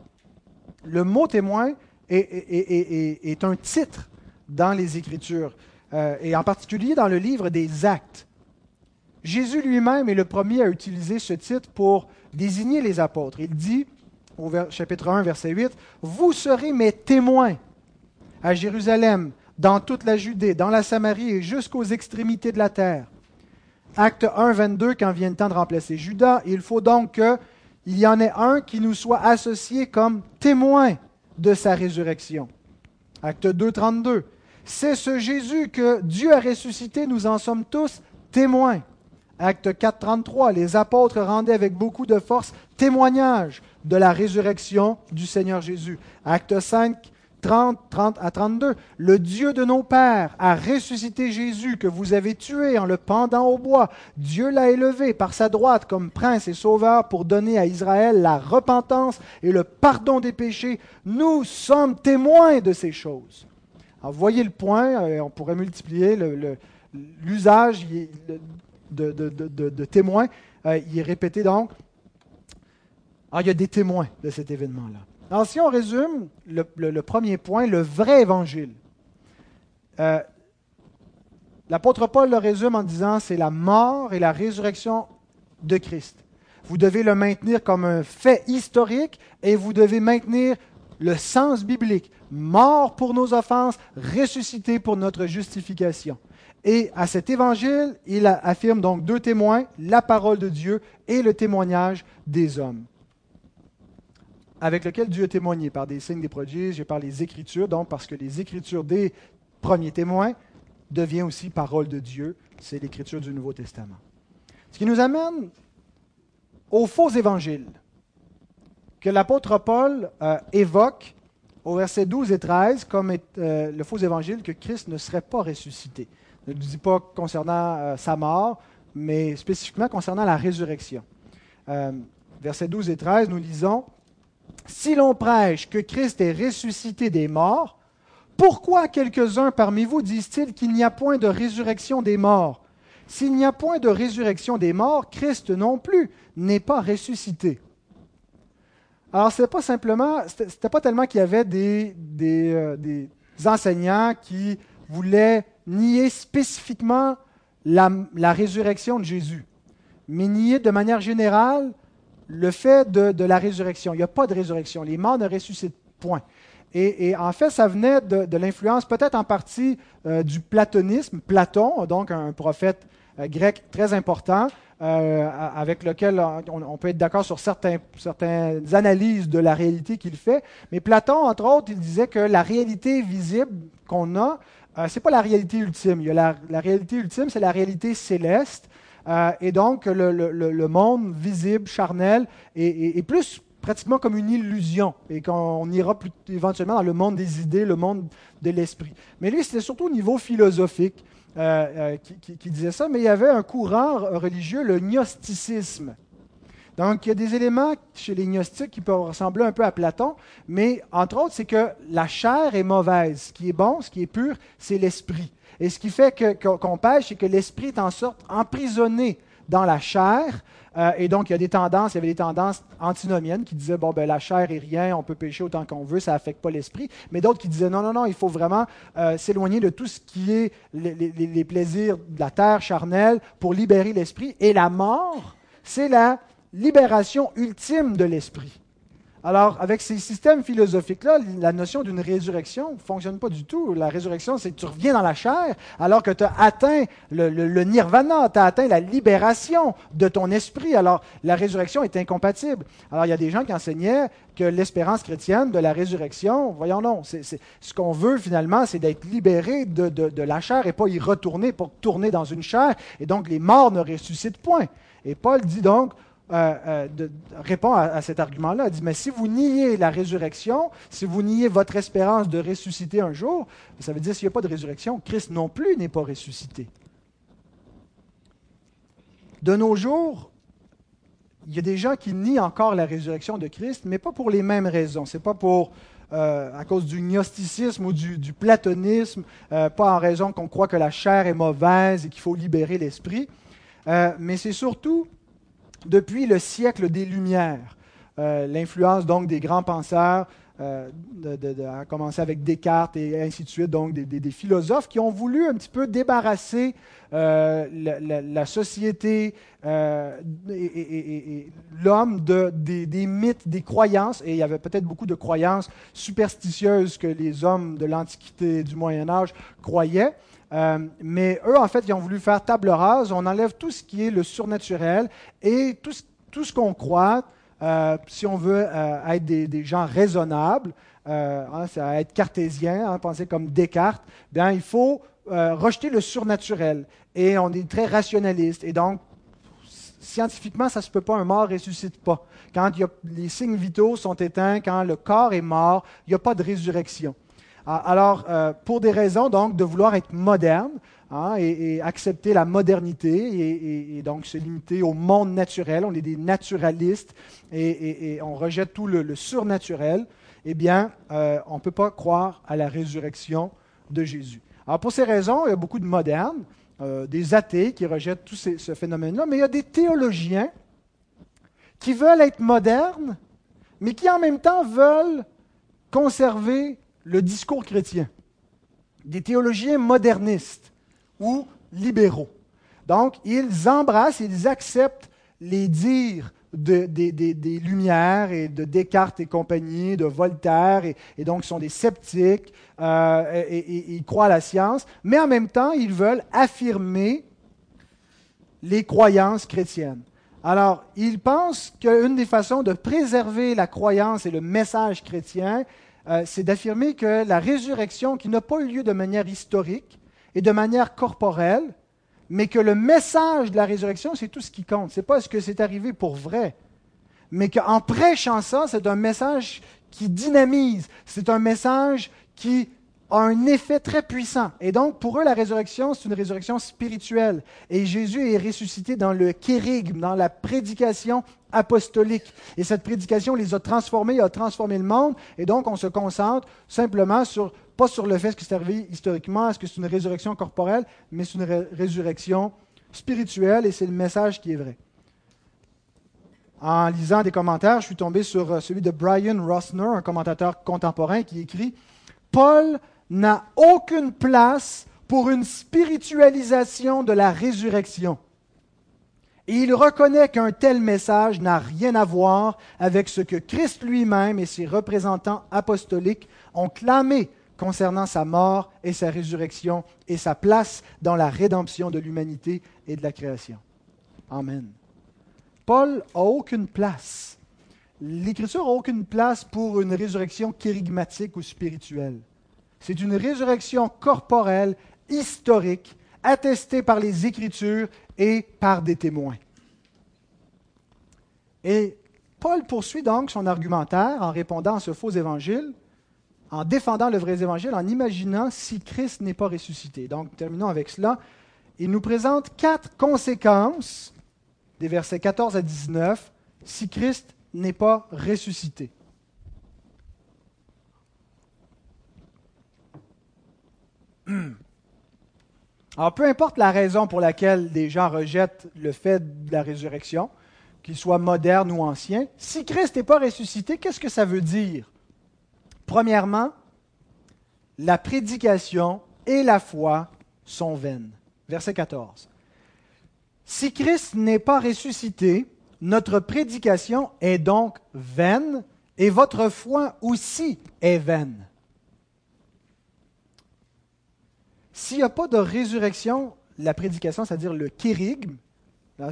[SPEAKER 1] le mot témoin, est, un titre dans les Écritures, euh, et en particulier dans le livre des Actes. Jésus lui-même est le premier à utiliser ce titre pour désigner les apôtres. Il dit, au chapitre 1, verset 8, Vous serez mes témoins à Jérusalem, dans toute la Judée, dans la Samarie et jusqu'aux extrémités de la terre. Acte 1, 22, quand vient le temps de remplacer Judas, il faut donc qu'il y en ait un qui nous soit associé comme témoin de sa résurrection. Acte 2, 32. C'est ce Jésus que Dieu a ressuscité, nous en sommes tous témoins. Acte 4, 33. Les apôtres rendaient avec beaucoup de force témoignage de la résurrection du Seigneur Jésus. Acte 5, 30, 30 à 32. Le Dieu de nos pères a ressuscité Jésus que vous avez tué en le pendant au bois. Dieu l'a élevé par sa droite comme prince et sauveur pour donner à Israël la repentance et le pardon des péchés. Nous sommes témoins de ces choses. Alors, voyez le point, euh, on pourrait multiplier l'usage de, témoins. Euh, il est répété donc. Alors, il y a des témoins de cet événement-là. Alors, si on résume le, premier point, le vrai évangile, euh, l'apôtre Paul le résume en disant c'est la mort et la résurrection de Christ. Vous devez le maintenir comme un fait historique et vous devez maintenir le sens biblique. Mort pour nos offenses, ressuscité pour notre justification. Et à cet évangile, il affirme donc deux témoins, la parole de Dieu et le témoignage des hommes avec lequel Dieu a témoigné par des signes, des prodiges et par les Écritures, donc parce que les Écritures des premiers témoins deviennent aussi parole de Dieu. C'est l'Écriture du Nouveau Testament. Ce qui nous amène aux faux évangiles que l'apôtre Paul euh, évoque au verset 12 et 13 comme euh, le faux évangile que Christ ne serait pas ressuscité. Ne dit pas concernant euh, sa mort, mais spécifiquement concernant la résurrection. versets 12 et 13, nous lisons si l'on prêche que Christ est ressuscité des morts, pourquoi quelques-uns parmi vous disent-ils qu'il n'y a point de résurrection des morts? S'il n'y a point de résurrection des morts, Christ non plus n'est pas ressuscité. Alors, ce pas simplement, c'était pas tellement qu'il y avait des, des, euh, des, enseignants qui voulaient nier spécifiquement la, résurrection de Jésus, mais nier de manière générale le fait de, la résurrection. Il n'y a pas de résurrection. Les morts ne ressuscitent point. Et, en fait, ça venait de, l'influence peut-être en partie euh, du platonisme. Platon, donc un prophète euh, grec très important, euh, avec lequel on, peut être d'accord sur certaines analyses de la réalité qu'il fait. Mais Platon, entre autres, il disait que la réalité visible qu'on a, ce n'est pas la réalité ultime. Il y a la, la réalité ultime, c'est la réalité céleste. Euh, et donc, le, monde visible, charnel, est, plus pratiquement comme une illusion, et qu'on ira plus, éventuellement dans le monde des idées, le monde de l'esprit. Mais lui, c'était surtout au niveau philosophique euh, euh, qui, disait ça, mais il y avait un courant religieux, le gnosticisme. Donc, il y a des éléments chez les gnostiques qui peuvent ressembler un peu à Platon, mais entre autres, c'est que la chair est mauvaise. Ce qui est bon, ce qui est pur, c'est l'esprit. Et ce qui fait qu'on pêche, c'est que l'esprit est en sorte emprisonné dans la chair. Euh, et donc, il y a des tendances, il y avait des tendances antinomiennes qui disaient, bon, ben, la chair est rien, on peut pécher autant qu'on veut, ça n'affecte pas l'esprit. Mais d'autres qui disaient, non, non, non, il faut vraiment euh, s'éloigner de tout ce qui est les, les, plaisirs de la terre charnelle pour libérer l'esprit. Et la mort, c'est la libération ultime de l'esprit. Alors, avec ces systèmes philosophiques-là, la notion d'une résurrection ne fonctionne pas du tout. La résurrection, c'est que tu reviens dans la chair alors que tu as atteint le, nirvana, tu as atteint la libération de ton esprit. Alors, la résurrection est incompatible. Alors, il y a des gens qui enseignaient que l'espérance chrétienne de la résurrection, voyons non, ce qu'on veut finalement, c'est d'être libéré de, de la chair et pas y retourner pour tourner dans une chair. Et donc, les morts ne ressuscitent point. Et Paul dit donc, euh, euh, répond à, cet argument-là. Il dit, mais si vous niez la résurrection, si vous niez votre espérance de ressusciter un jour, ça veut dire s'il n'y a pas de résurrection, Christ non plus n'est pas ressuscité. De nos jours, il y a des gens qui nient encore la résurrection de Christ, mais pas pour les mêmes raisons. Ce n'est pas pour euh, à cause du gnosticisme ou du, platonisme, pas en raison qu'on croit que la chair est mauvaise et qu'il faut libérer l'esprit, mais c'est surtout depuis le siècle des Lumières. Euh, l'influence donc des grands penseurs euh, a commencé avec Descartes et ainsi de suite, donc des, philosophes qui ont voulu un petit peu débarrasser euh, la, société et, l'homme des, des, mythes, des croyances, et il y avait peut-être beaucoup de croyances superstitieuses que les hommes de l'Antiquité et du Moyen Âge croyaient. Euh, mais eux, en fait, ils ont voulu faire table rase. On enlève tout ce qui est le surnaturel et tout ce, qu'on croit, euh, si on veut euh, être des, gens raisonnables, euh, hein, être cartésien, hein, penser comme Descartes, bien, il faut rejeter le surnaturel. Et on est très rationaliste. Et donc, scientifiquement, ça ne se peut pas, un mort ne ressuscite pas. Quand les signes vitaux sont éteints, quand le corps est mort, il n'y a pas de résurrection. Ah, alors, pour des raisons donc de vouloir être moderne hein, et, accepter la modernité et, donc se limiter au monde naturel, on est des naturalistes et, on rejette tout le, surnaturel, eh bien, euh, on ne peut pas croire à la résurrection de Jésus. Alors, pour ces raisons, il y a beaucoup de modernes, euh, des athées qui rejettent tout ce phénomène-là, mais il y a des théologiens qui veulent être modernes, mais qui en même temps veulent conserver le discours chrétien. Des théologiens modernistes ou libéraux. Donc, ils embrassent, ils acceptent les dires des Lumières et de Descartes et compagnie, de Voltaire, et, donc sont des sceptiques, euh, et, ils croient à la science, mais en même temps, ils veulent affirmer les croyances chrétiennes. Alors, ils pensent qu'une des façons de préserver la croyance et le message chrétien, euh, c'est d'affirmer que la résurrection, qui n'a pas eu lieu de manière historique et de manière corporelle, mais que le message de la résurrection, c'est tout ce qui compte. Ce n'est pas ce que c'est arrivé pour vrai, mais qu'en prêchant ça, c'est un message qui dynamise, c'est un message qui a un effet très puissant. Et donc, pour eux, la résurrection, c'est une résurrection spirituelle. Et Jésus est ressuscité dans le kérigme, dans la prédication apostolique. Et cette prédication les a transformés, a transformé le monde. Et donc, on se concentre simplement sur pas sur le fait que c'est arrivé historiquement, est-ce que c'est une résurrection corporelle, mais c'est une résurrection spirituelle et c'est le message qui est vrai. En lisant des commentaires, je suis tombé sur euh, celui de Brian Rossner, un commentateur contemporain, qui écrit Paul n'a aucune place pour une spiritualisation de la résurrection. Et il reconnaît qu'un tel message n'a rien à voir avec ce que Christ lui-même et ses représentants apostoliques ont clamé concernant sa mort et sa résurrection et sa place dans la rédemption de l'humanité et de la création. Amen. Paul n'a aucune place. L'Écriture n'a aucune place pour une résurrection kérigmatique ou spirituelle. C'est une résurrection corporelle, historique, attestée par les Écritures et par des témoins. Et Paul poursuit donc son argumentaire en répondant à ce faux évangile en défendant le vrai évangile, en imaginant si Christ n'est pas ressuscité. Donc, terminons avec cela. Il nous présente quatre conséquences des versets 14 à 19 si Christ n'est pas ressuscité. Alors, peu importe la raison pour laquelle des gens rejettent le fait de la résurrection, qu'il soit moderne ou ancien, si Christ n'est pas ressuscité, qu'est-ce que ça veut dire? Premièrement, la prédication et la foi sont vaines. Verset 14. Si Christ n'est pas ressuscité, notre prédication est donc vaine et votre foi aussi est vaine. S'il n'y a pas de résurrection, la prédication, c'est-à-dire le kérigme,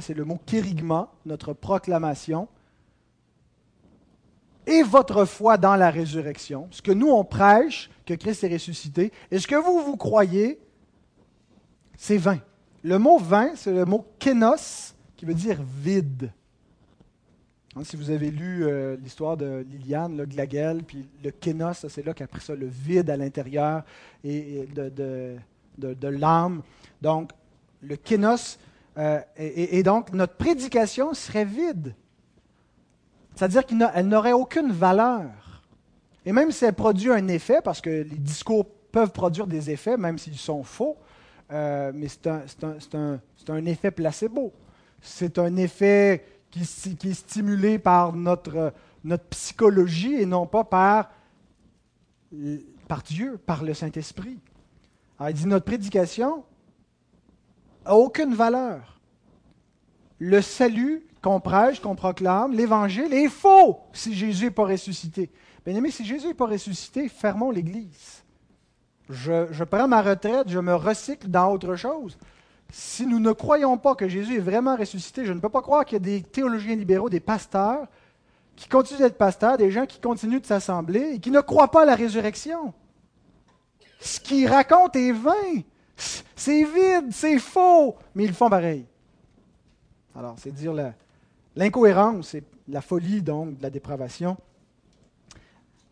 [SPEAKER 1] c'est le mot kérigma, notre proclamation, et votre foi dans la résurrection, ce que nous on prêche, que Christ est ressuscité, et ce que vous, vous croyez, c'est vain. Le mot vain, c'est le mot kénos, qui veut dire vide. Hein, si vous avez lu euh, l'histoire de Liliane, le Glagel, puis le kénos, c'est là qu'après ça, le vide à l'intérieur et, de, de, l'âme. Donc, le kénos, euh, et donc notre prédication serait vide. C'est-à-dire qu'elle n'aurait aucune valeur. Et même si elle produit un effet, parce que les discours peuvent produire des effets, même s'ils sont faux, euh, mais c'est un, effet placebo. C'est un effet qui, est stimulé par notre, psychologie et non pas par, par Dieu, par le Saint-Esprit. Alors, il dit notre prédication n'a aucune valeur. Le salut qu'on prêche, qu'on proclame, l'évangile est faux si Jésus n'est pas ressuscité. Bien aimé, si Jésus n'est pas ressuscité, fermons l'Église. Je, prends ma retraite, je me recycle dans autre chose. Si nous ne croyons pas que Jésus est vraiment ressuscité, je ne peux pas croire qu'il y a des théologiens libéraux, des pasteurs, qui continuent d'être pasteurs, des gens qui continuent de s'assembler et qui ne croient pas à la résurrection. Ce qu'ils racontent est vain. C'est vide, c'est faux, mais ils le font pareil. Alors, c'est dire l'incohérence et la folie, donc, de la dépravation.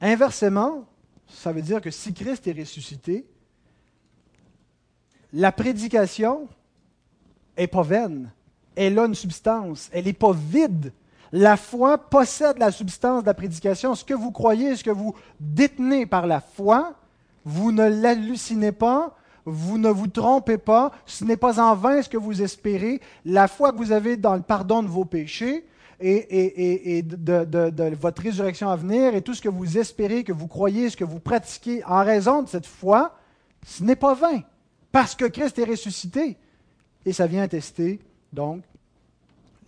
[SPEAKER 1] Inversement, ça veut dire que si Christ est ressuscité, la prédication n'est pas vaine. Elle a une substance. Elle n'est pas vide. La foi possède la substance de la prédication. Ce que vous croyez, ce que vous détenez par la foi, vous ne l'hallucinez pas, vous ne vous trompez pas, ce n'est pas en vain ce que vous espérez. La foi que vous avez dans le pardon de vos péchés et, de, votre résurrection à venir et tout ce que vous espérez, que vous croyez, ce que vous pratiquez en raison de cette foi, ce n'est pas vain, parce que Christ est ressuscité. Et ça vient tester, donc,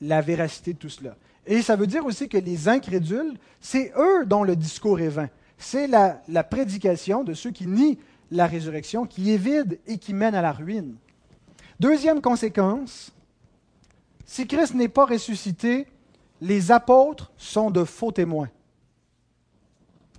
[SPEAKER 1] la véracité de tout cela. Et ça veut dire aussi que les incrédules, c'est eux dont le discours est vain. C'est la prédication de ceux qui nient la résurrection qui est vide et qui mène à la ruine. Deuxième conséquence, si Christ n'est pas ressuscité, les apôtres sont de faux témoins.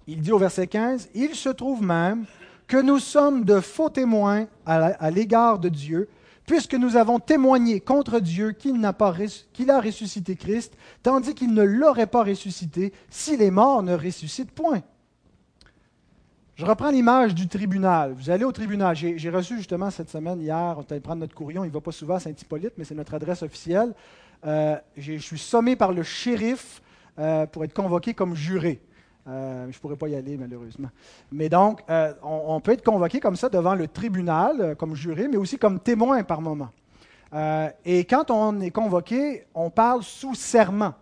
[SPEAKER 1] Il dit au verset 15, Il se trouve même que nous sommes de faux témoins à l'égard de Dieu, puisque nous avons témoigné contre Dieu qu'il a, a ressuscité Christ, tandis qu'il ne l'aurait pas ressuscité si les morts ne ressuscitent point. Je reprends l'image du tribunal. Vous allez au tribunal. J'ai reçu justement cette semaine, hier, on est prendre notre courrion. Il ne va pas souvent à Saint-Hippolyte, mais c'est notre adresse officielle. Euh, je suis sommé par le shérif euh, pour être convoqué comme juré. Euh, je ne pourrais pas y aller, malheureusement. Mais donc, on, peut être convoqué comme ça devant le tribunal, comme juré, mais aussi comme témoin par moment. et quand on est convoqué, on parle sous serment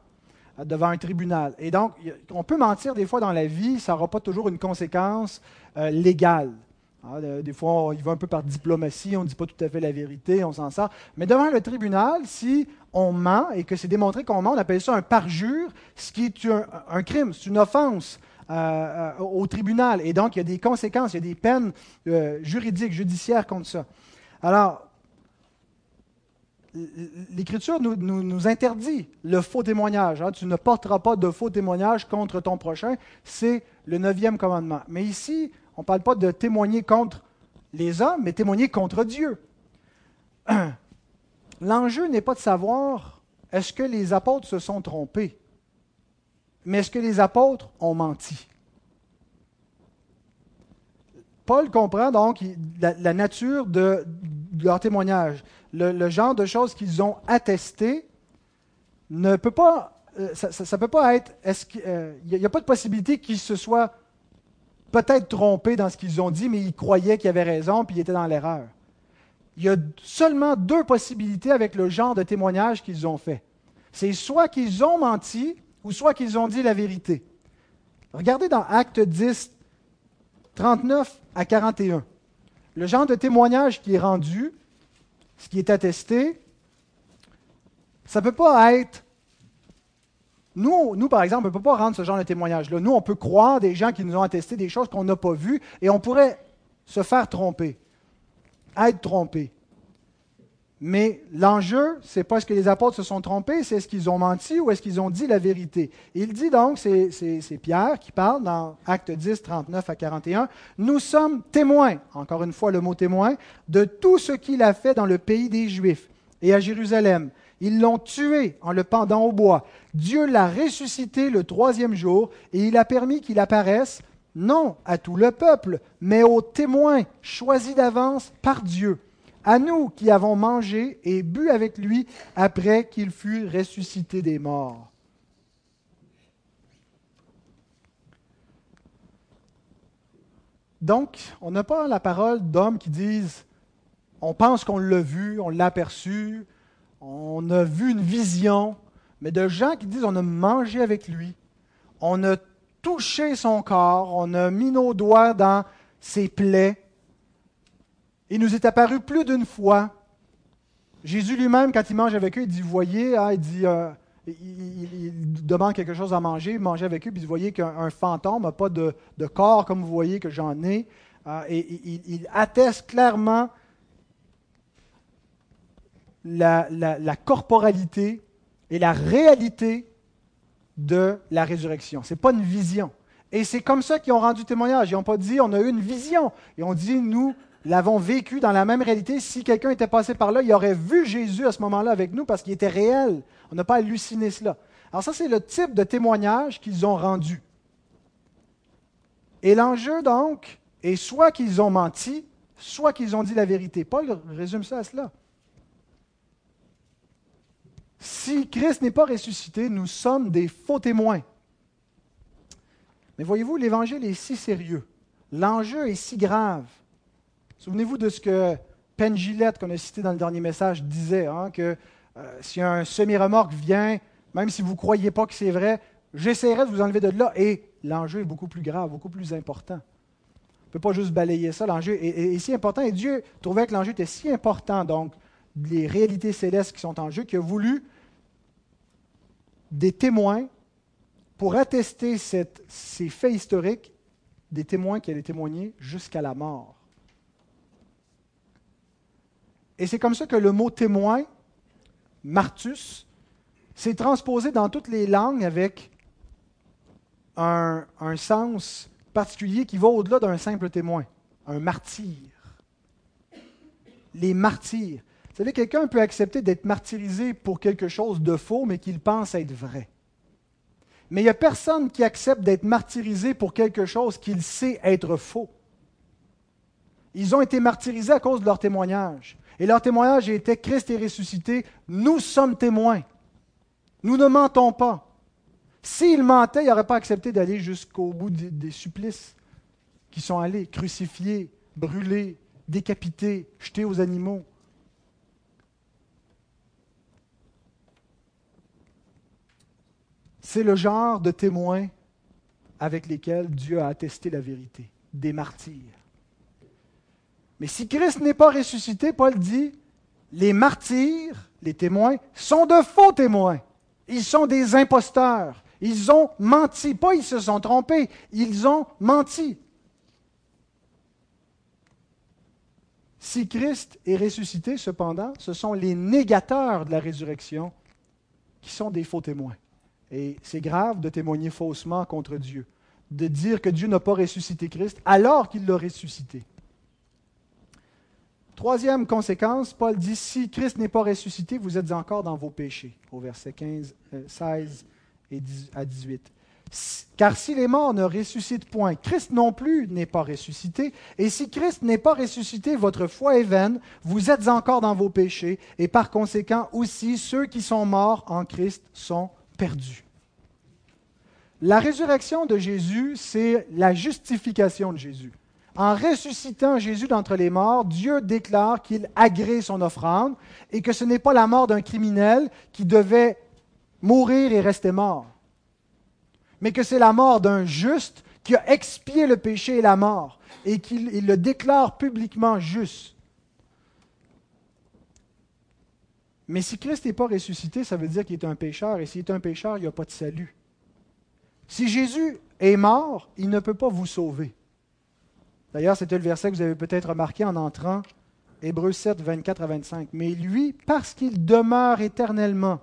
[SPEAKER 1] devant un tribunal. Et donc, on peut mentir des fois dans la vie, ça n'aura pas toujours une conséquence euh, légale. Ah, des fois, y va un peu par diplomatie, on ne dit pas tout à fait la vérité, on s'en sort. Mais devant le tribunal, si on ment et que c'est démontré qu'on ment, on appelle ça un parjure, ce qui est un, crime, c'est une offense euh, euh, au tribunal. Et donc, il y a des conséquences, il y a des peines juridiques, judiciaires contre ça. Alors, l'Écriture nous, interdit le faux témoignage. Hein. Tu ne porteras pas de faux témoignage contre ton prochain. C'est le neuvième commandement. Mais ici, on ne parle pas de témoigner contre les hommes, mais témoigner contre Dieu. L'enjeu n'est pas de savoir est-ce que les apôtres se sont trompés, mais est-ce que les apôtres ont menti. Paul comprend donc la, nature de, leur témoignage. Le, genre de choses qu'ils ont attesté ne peut pas, euh, être, il n'y euh, a, pas de possibilité qu'ils se soient peut-être trompés dans ce qu'ils ont dit, mais ils croyaient qu'ils avaient raison, puis ils étaient dans l'erreur. Il y a seulement deux possibilités avec le genre de témoignage qu'ils ont fait. C'est soit qu'ils ont menti, ou soit qu'ils ont dit la vérité. Regardez dans Acte 10, 39 à 41. Le genre de témoignage qui est rendu, ce qui est attesté, ça ne peut pas être... Nous, par exemple, on ne peut pas rendre ce genre de témoignage-là. Nous, on peut croire des gens qui nous ont attesté des choses qu'on n'a pas vues et on pourrait se faire tromper, être trompé. Mais l'enjeu, c'est pas est-ce que les apôtres se sont trompés, c'est est-ce qu'ils ont menti ou est-ce qu'ils ont dit la vérité. il dit donc, c'est Pierre qui parle dans Acte 10, 39 à 41, Nous sommes témoins, encore une fois le mot témoin, de tout ce qu'il a fait dans le pays des Juifs et à Jérusalem. Ils l'ont tué en le pendant au bois. Dieu l'a ressuscité le troisième jour et il a permis qu'il apparaisse, non à tout le peuple, mais aux témoins choisis d'avance par Dieu à nous qui avons mangé et bu avec lui après qu'il fut ressuscité des morts. Donc, on n'a pas la parole d'hommes qui disent on pense qu'on l'a vu, on l'a aperçu, on a vu une vision, mais de gens qui disent on a mangé avec lui, on a touché son corps, on a mis nos doigts dans ses plaies, il nous est apparu plus d'une fois. Jésus lui-même, quand il mange avec eux, il dit, voyez, hein, euh, il, demande quelque chose à manger, il mange avec eux, puis vous voyez qu'un fantôme n'a pas de, corps comme vous voyez que j'en ai. Euh, et il, atteste clairement la, corporalité et la réalité de la résurrection. Ce n'est pas une vision. Et c'est comme ça qu'ils ont rendu témoignage. Ils n'ont pas dit on a eu une vision. Ils ont dit nous l'avons vécu dans la même réalité. Si quelqu'un était passé par là, il aurait vu Jésus à ce moment-là avec nous parce qu'il était réel. On n'a pas halluciné cela. Alors ça, c'est le type de témoignage qu'ils ont rendu. Et l'enjeu, donc, est soit qu'ils ont menti, soit qu'ils ont dit la vérité. Paul résume ça à cela. Si Christ n'est pas ressuscité, nous sommes des faux témoins. Mais voyez-vous, l'Évangile est si sérieux. L'enjeu est si grave. Souvenez-vous de ce que Penn Gillette, qu'on a cité dans le dernier message, disait, hein, que euh, si un semi-remorque vient, même si vous ne croyez pas que c'est vrai, j'essaierai de vous enlever de là. Et l'enjeu est beaucoup plus grave, beaucoup plus important. On ne peut pas juste balayer ça. L'enjeu est, est, si important. Et Dieu trouvait que l'enjeu était si important, donc les réalités célestes qui sont en jeu, qu'il a voulu des témoins pour attester ces faits historiques, des témoins qui allaient témoigner jusqu'à la mort. Et c'est comme ça que le mot témoin, martus, s'est transposé dans toutes les langues avec un, un sens particulier qui va au-delà d'un simple témoin, un martyr. Les martyrs. Vous savez, quelqu'un peut accepter d'être martyrisé pour quelque chose de faux, mais qu'il pense être vrai. Mais il n'y a personne qui accepte d'être martyrisé pour quelque chose qu'il sait être faux. Ils ont été martyrisés à cause de leur témoignage. Et leur témoignage était Christ est ressuscité, nous sommes témoins. Nous ne mentons pas. S'ils mentaient, ils n'auraient pas accepté d'aller jusqu'au bout des, supplices qui sont allés, crucifiés, brûlés, décapités, jetés aux animaux. C'est le genre de témoins avec lesquels Dieu a attesté la vérité, des martyrs. Si Christ n'est pas ressuscité, Paul dit, les martyrs, les témoins, sont de faux témoins. Ils sont des imposteurs. Ils ont menti. Pas ils se sont trompés, ils ont menti. Si Christ est ressuscité, cependant, ce sont les négateurs de la résurrection qui sont des faux témoins. Et c'est grave de témoigner faussement contre Dieu, de dire que Dieu n'a pas ressuscité Christ alors qu'il l'a ressuscité. Troisième conséquence, Paul dit, si Christ n'est pas ressuscité, vous êtes encore dans vos péchés, au verset 15, 16 euh, et à 18. Car si les morts ne ressuscitent point, Christ non plus n'est pas ressuscité. Et si Christ n'est pas ressuscité, votre foi est vaine, vous êtes encore dans vos péchés, et par conséquent aussi ceux qui sont morts en Christ sont perdus. La résurrection de Jésus, c'est la justification de Jésus. En ressuscitant Jésus d'entre les morts, Dieu déclare qu'il agrée son offrande et que ce n'est pas la mort d'un criminel qui devait mourir et rester mort, mais que c'est la mort d'un juste qui a expié le péché et la mort et qu'il le déclare publiquement juste. Mais si Christ n'est pas ressuscité, ça veut dire qu'il est un pécheur, et s'il est un pécheur, il n'y a pas de salut. Si Jésus est mort, il ne peut pas vous sauver. D'ailleurs, c'était le verset que vous avez peut-être remarqué en entrant, Hébreux 7, 24 à 25. Mais lui, parce qu'il demeure éternellement,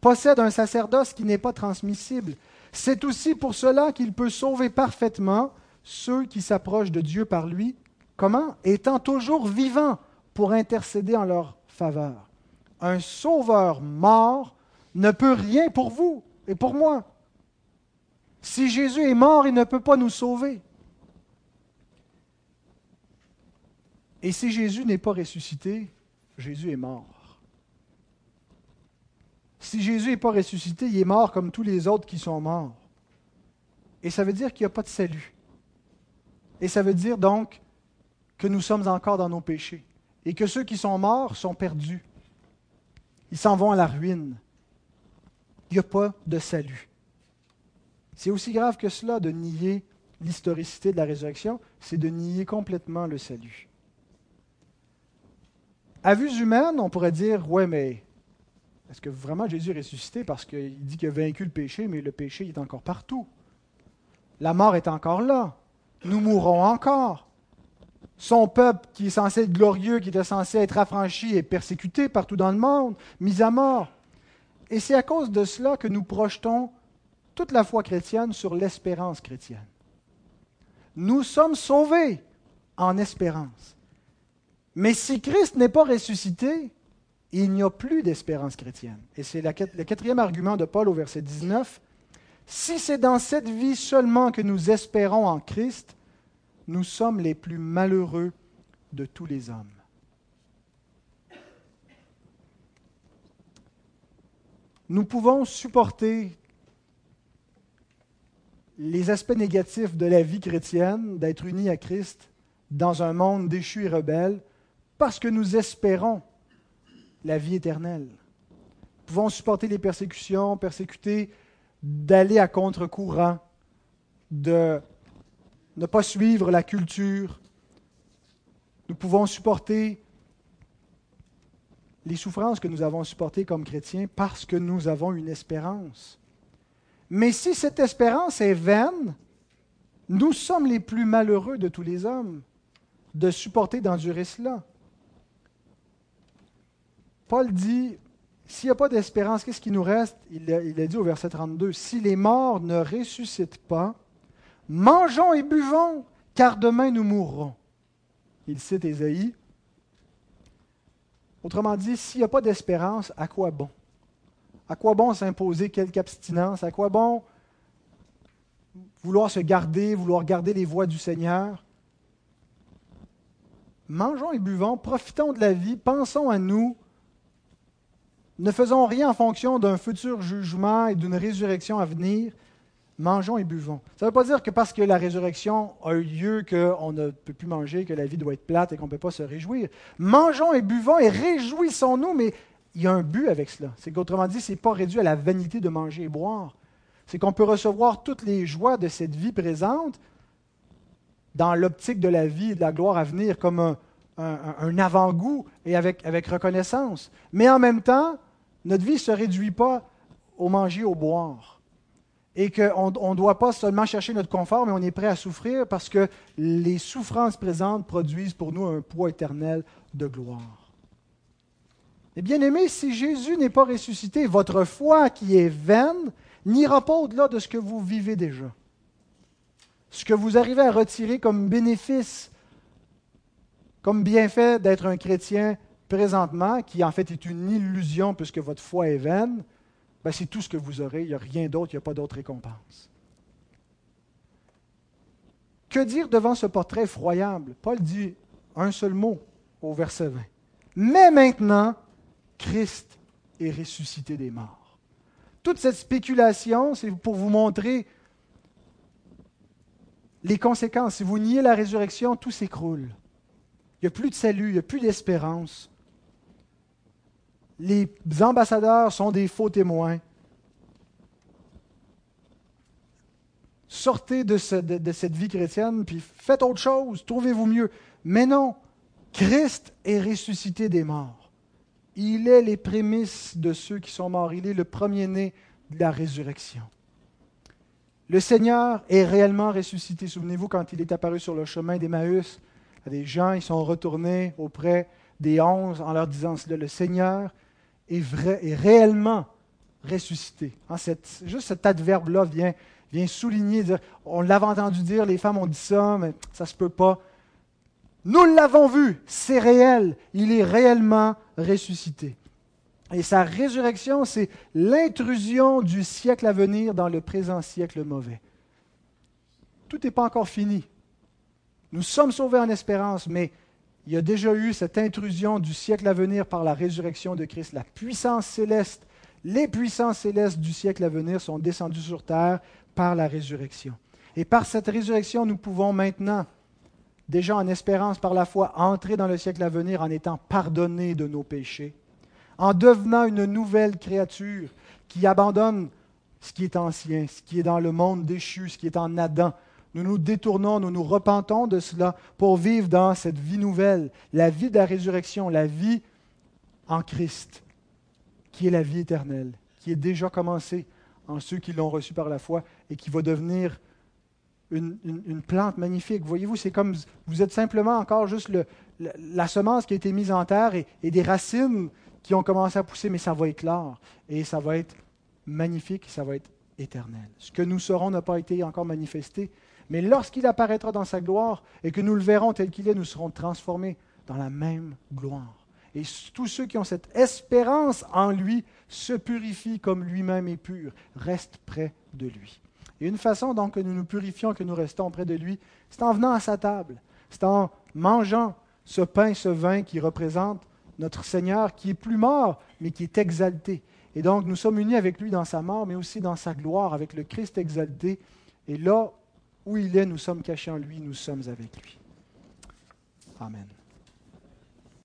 [SPEAKER 1] possède un sacerdoce qui n'est pas transmissible. C'est aussi pour cela qu'il peut sauver parfaitement ceux qui s'approchent de Dieu par lui. Comment? Étant toujours vivant pour intercéder en leur faveur. Un sauveur mort ne peut rien pour vous et pour moi. Si Jésus est mort, il ne peut pas nous sauver. Et si Jésus n'est pas ressuscité, Jésus est mort. Si Jésus n'est pas ressuscité, il est mort comme tous les autres qui sont morts. Et ça veut dire qu'il n'y a pas de salut. Et ça veut dire donc que nous sommes encore dans nos péchés. Et que ceux qui sont morts sont perdus. Ils s'en vont à la ruine. Il n'y a pas de salut. C'est aussi grave que cela de nier l'historicité de la résurrection, c'est de nier complètement le salut. À vue humaine, on pourrait dire, ouais, mais est-ce que vraiment Jésus est ressuscité parce qu'il dit qu'il a vaincu le péché, mais le péché est encore partout. La mort est encore là. Nous mourrons encore. Son peuple, qui est censé être glorieux, qui était censé être affranchi, est persécuté partout dans le monde, mis à mort. Et c'est à cause de cela que nous projetons toute la foi chrétienne sur l'espérance chrétienne. Nous sommes sauvés en espérance. Mais si Christ n'est pas ressuscité, il n'y a plus d'espérance chrétienne. Et c'est le quatrième argument de Paul au verset 19. Si c'est dans cette vie seulement que nous espérons en Christ, nous sommes les plus malheureux de tous les hommes. Nous pouvons supporter les aspects négatifs de la vie chrétienne, d'être unis à Christ dans un monde déchu et rebelle, parce que nous espérons la vie éternelle. Nous pouvons supporter les persécutions, persécuter, d'aller à contre-courant, de ne pas suivre la culture. Nous pouvons supporter les souffrances que nous avons supportées comme chrétiens parce que nous avons une espérance. Mais si cette espérance est vaine, nous sommes les plus malheureux de tous les hommes de supporter, d'endurer cela. Paul dit, s'il n'y a pas d'espérance, qu'est-ce qui nous reste? Il a, il a, dit au verset 32, si les morts ne ressuscitent pas, mangeons et buvons, car demain nous mourrons. Il cite Ésaïe. Autrement dit, s'il n'y a pas d'espérance, à quoi bon? À quoi bon s'imposer quelque abstinence? À quoi bon vouloir se garder, vouloir garder les voies du Seigneur? Mangeons et buvons, profitons de la vie, pensons à nous, ne faisons rien en fonction d'un futur jugement et d'une résurrection à venir. Mangeons et buvons. Ça ne veut pas dire que parce que la résurrection a eu lieu, qu'on ne peut plus manger, que la vie doit être plate et qu'on ne peut pas se réjouir. Mangeons et buvons et réjouissons-nous, mais il y a un but avec cela. C'est qu'autrement dit, ce n'est pas réduit à la vanité de manger et boire. C'est qu'on peut recevoir toutes les joies de cette vie présente dans l'optique de la vie et de la gloire à venir comme un, un, avant-goût et avec, avec reconnaissance. Mais en même temps, notre vie ne se réduit pas au manger, au boire. Et qu'on ne doit pas seulement chercher notre confort, mais on est prêt à souffrir parce que les souffrances présentes produisent pour nous un poids éternel de gloire. Et bien aimé, si Jésus n'est pas ressuscité, votre foi qui est vaine n'ira pas au-delà de ce que vous vivez déjà. Ce que vous arrivez à retirer comme bénéfice comme bienfait d'être un chrétien présentement, qui en fait est une illusion puisque votre foi est vaine, ben c'est tout ce que vous aurez. Il n'y a rien d'autre, il n'y a pas d'autre récompense. Que dire devant ce portrait effroyable Paul dit un seul mot au verset 20. Mais maintenant, Christ est ressuscité des morts. Toute cette spéculation, c'est pour vous montrer les conséquences. Si vous niez la résurrection, tout s'écroule. N'y a plus de salut, il n'y a plus d'espérance. Les ambassadeurs sont des faux témoins. Sortez de, de cette vie chrétienne, puis faites autre chose, trouvez-vous mieux. Mais non, Christ est ressuscité des morts. Il est les prémices de ceux qui sont morts. Il est le premier-né de la résurrection. Le Seigneur est réellement ressuscité. Souvenez-vous quand il est apparu sur le chemin d'Emmaüs, des gens, ils sont retournés auprès des onze en leur disant cela. Le Seigneur est, vrai, est réellement ressuscité. Cette, juste cet adverbe-là vient, souligner, on l'avait entendu dire, les femmes ont dit ça, mais ça ne se peut pas. Nous l'avons vu, c'est réel, il est réellement ressuscité. Et sa résurrection, c'est l'intrusion du siècle à venir dans le présent siècle mauvais. Tout n'est pas encore fini. Nous sommes sauvés en espérance, mais il y a déjà eu cette intrusion du siècle à venir par la résurrection de Christ. La puissance céleste, les puissances célestes du siècle à venir sont descendues sur terre par la résurrection. Et par cette résurrection, nous pouvons maintenant, déjà en espérance par la foi, entrer dans le siècle à venir en étant pardonnés de nos péchés, en devenant une nouvelle créature qui abandonne ce qui est ancien, ce qui est dans le monde déchu, ce qui est en Adam, nous nous détournons, nous nous repentons de cela pour vivre dans cette vie nouvelle, la vie de la résurrection, la vie en Christ, qui est la vie éternelle, qui est déjà commencée en ceux qui l'ont reçu par la foi et qui va devenir une, plante magnifique. Voyez-vous, c'est comme vous êtes simplement encore juste le, la, semence qui a été mise en terre et, et, des racines qui ont commencé à pousser, mais ça va éclore et ça va être magnifique, ça va être éternelle. Ce que nous serons n'a pas été encore manifesté, mais lorsqu'il apparaîtra dans sa gloire et que nous le verrons tel qu'il est, nous serons transformés dans la même gloire. Et tous ceux qui ont cette espérance en lui se purifient comme lui-même est pur, restent près de lui. Et une façon donc que nous nous purifions, que nous restons près de lui, c'est en venant à sa table, c'est en mangeant ce pain, ce vin qui représente notre Seigneur qui est plus mort, mais qui est exalté. Et donc nous sommes unis avec lui dans sa mort, mais aussi dans sa gloire, avec le Christ exalté. Et là où il est, nous sommes cachés en lui, nous sommes avec lui. Amen.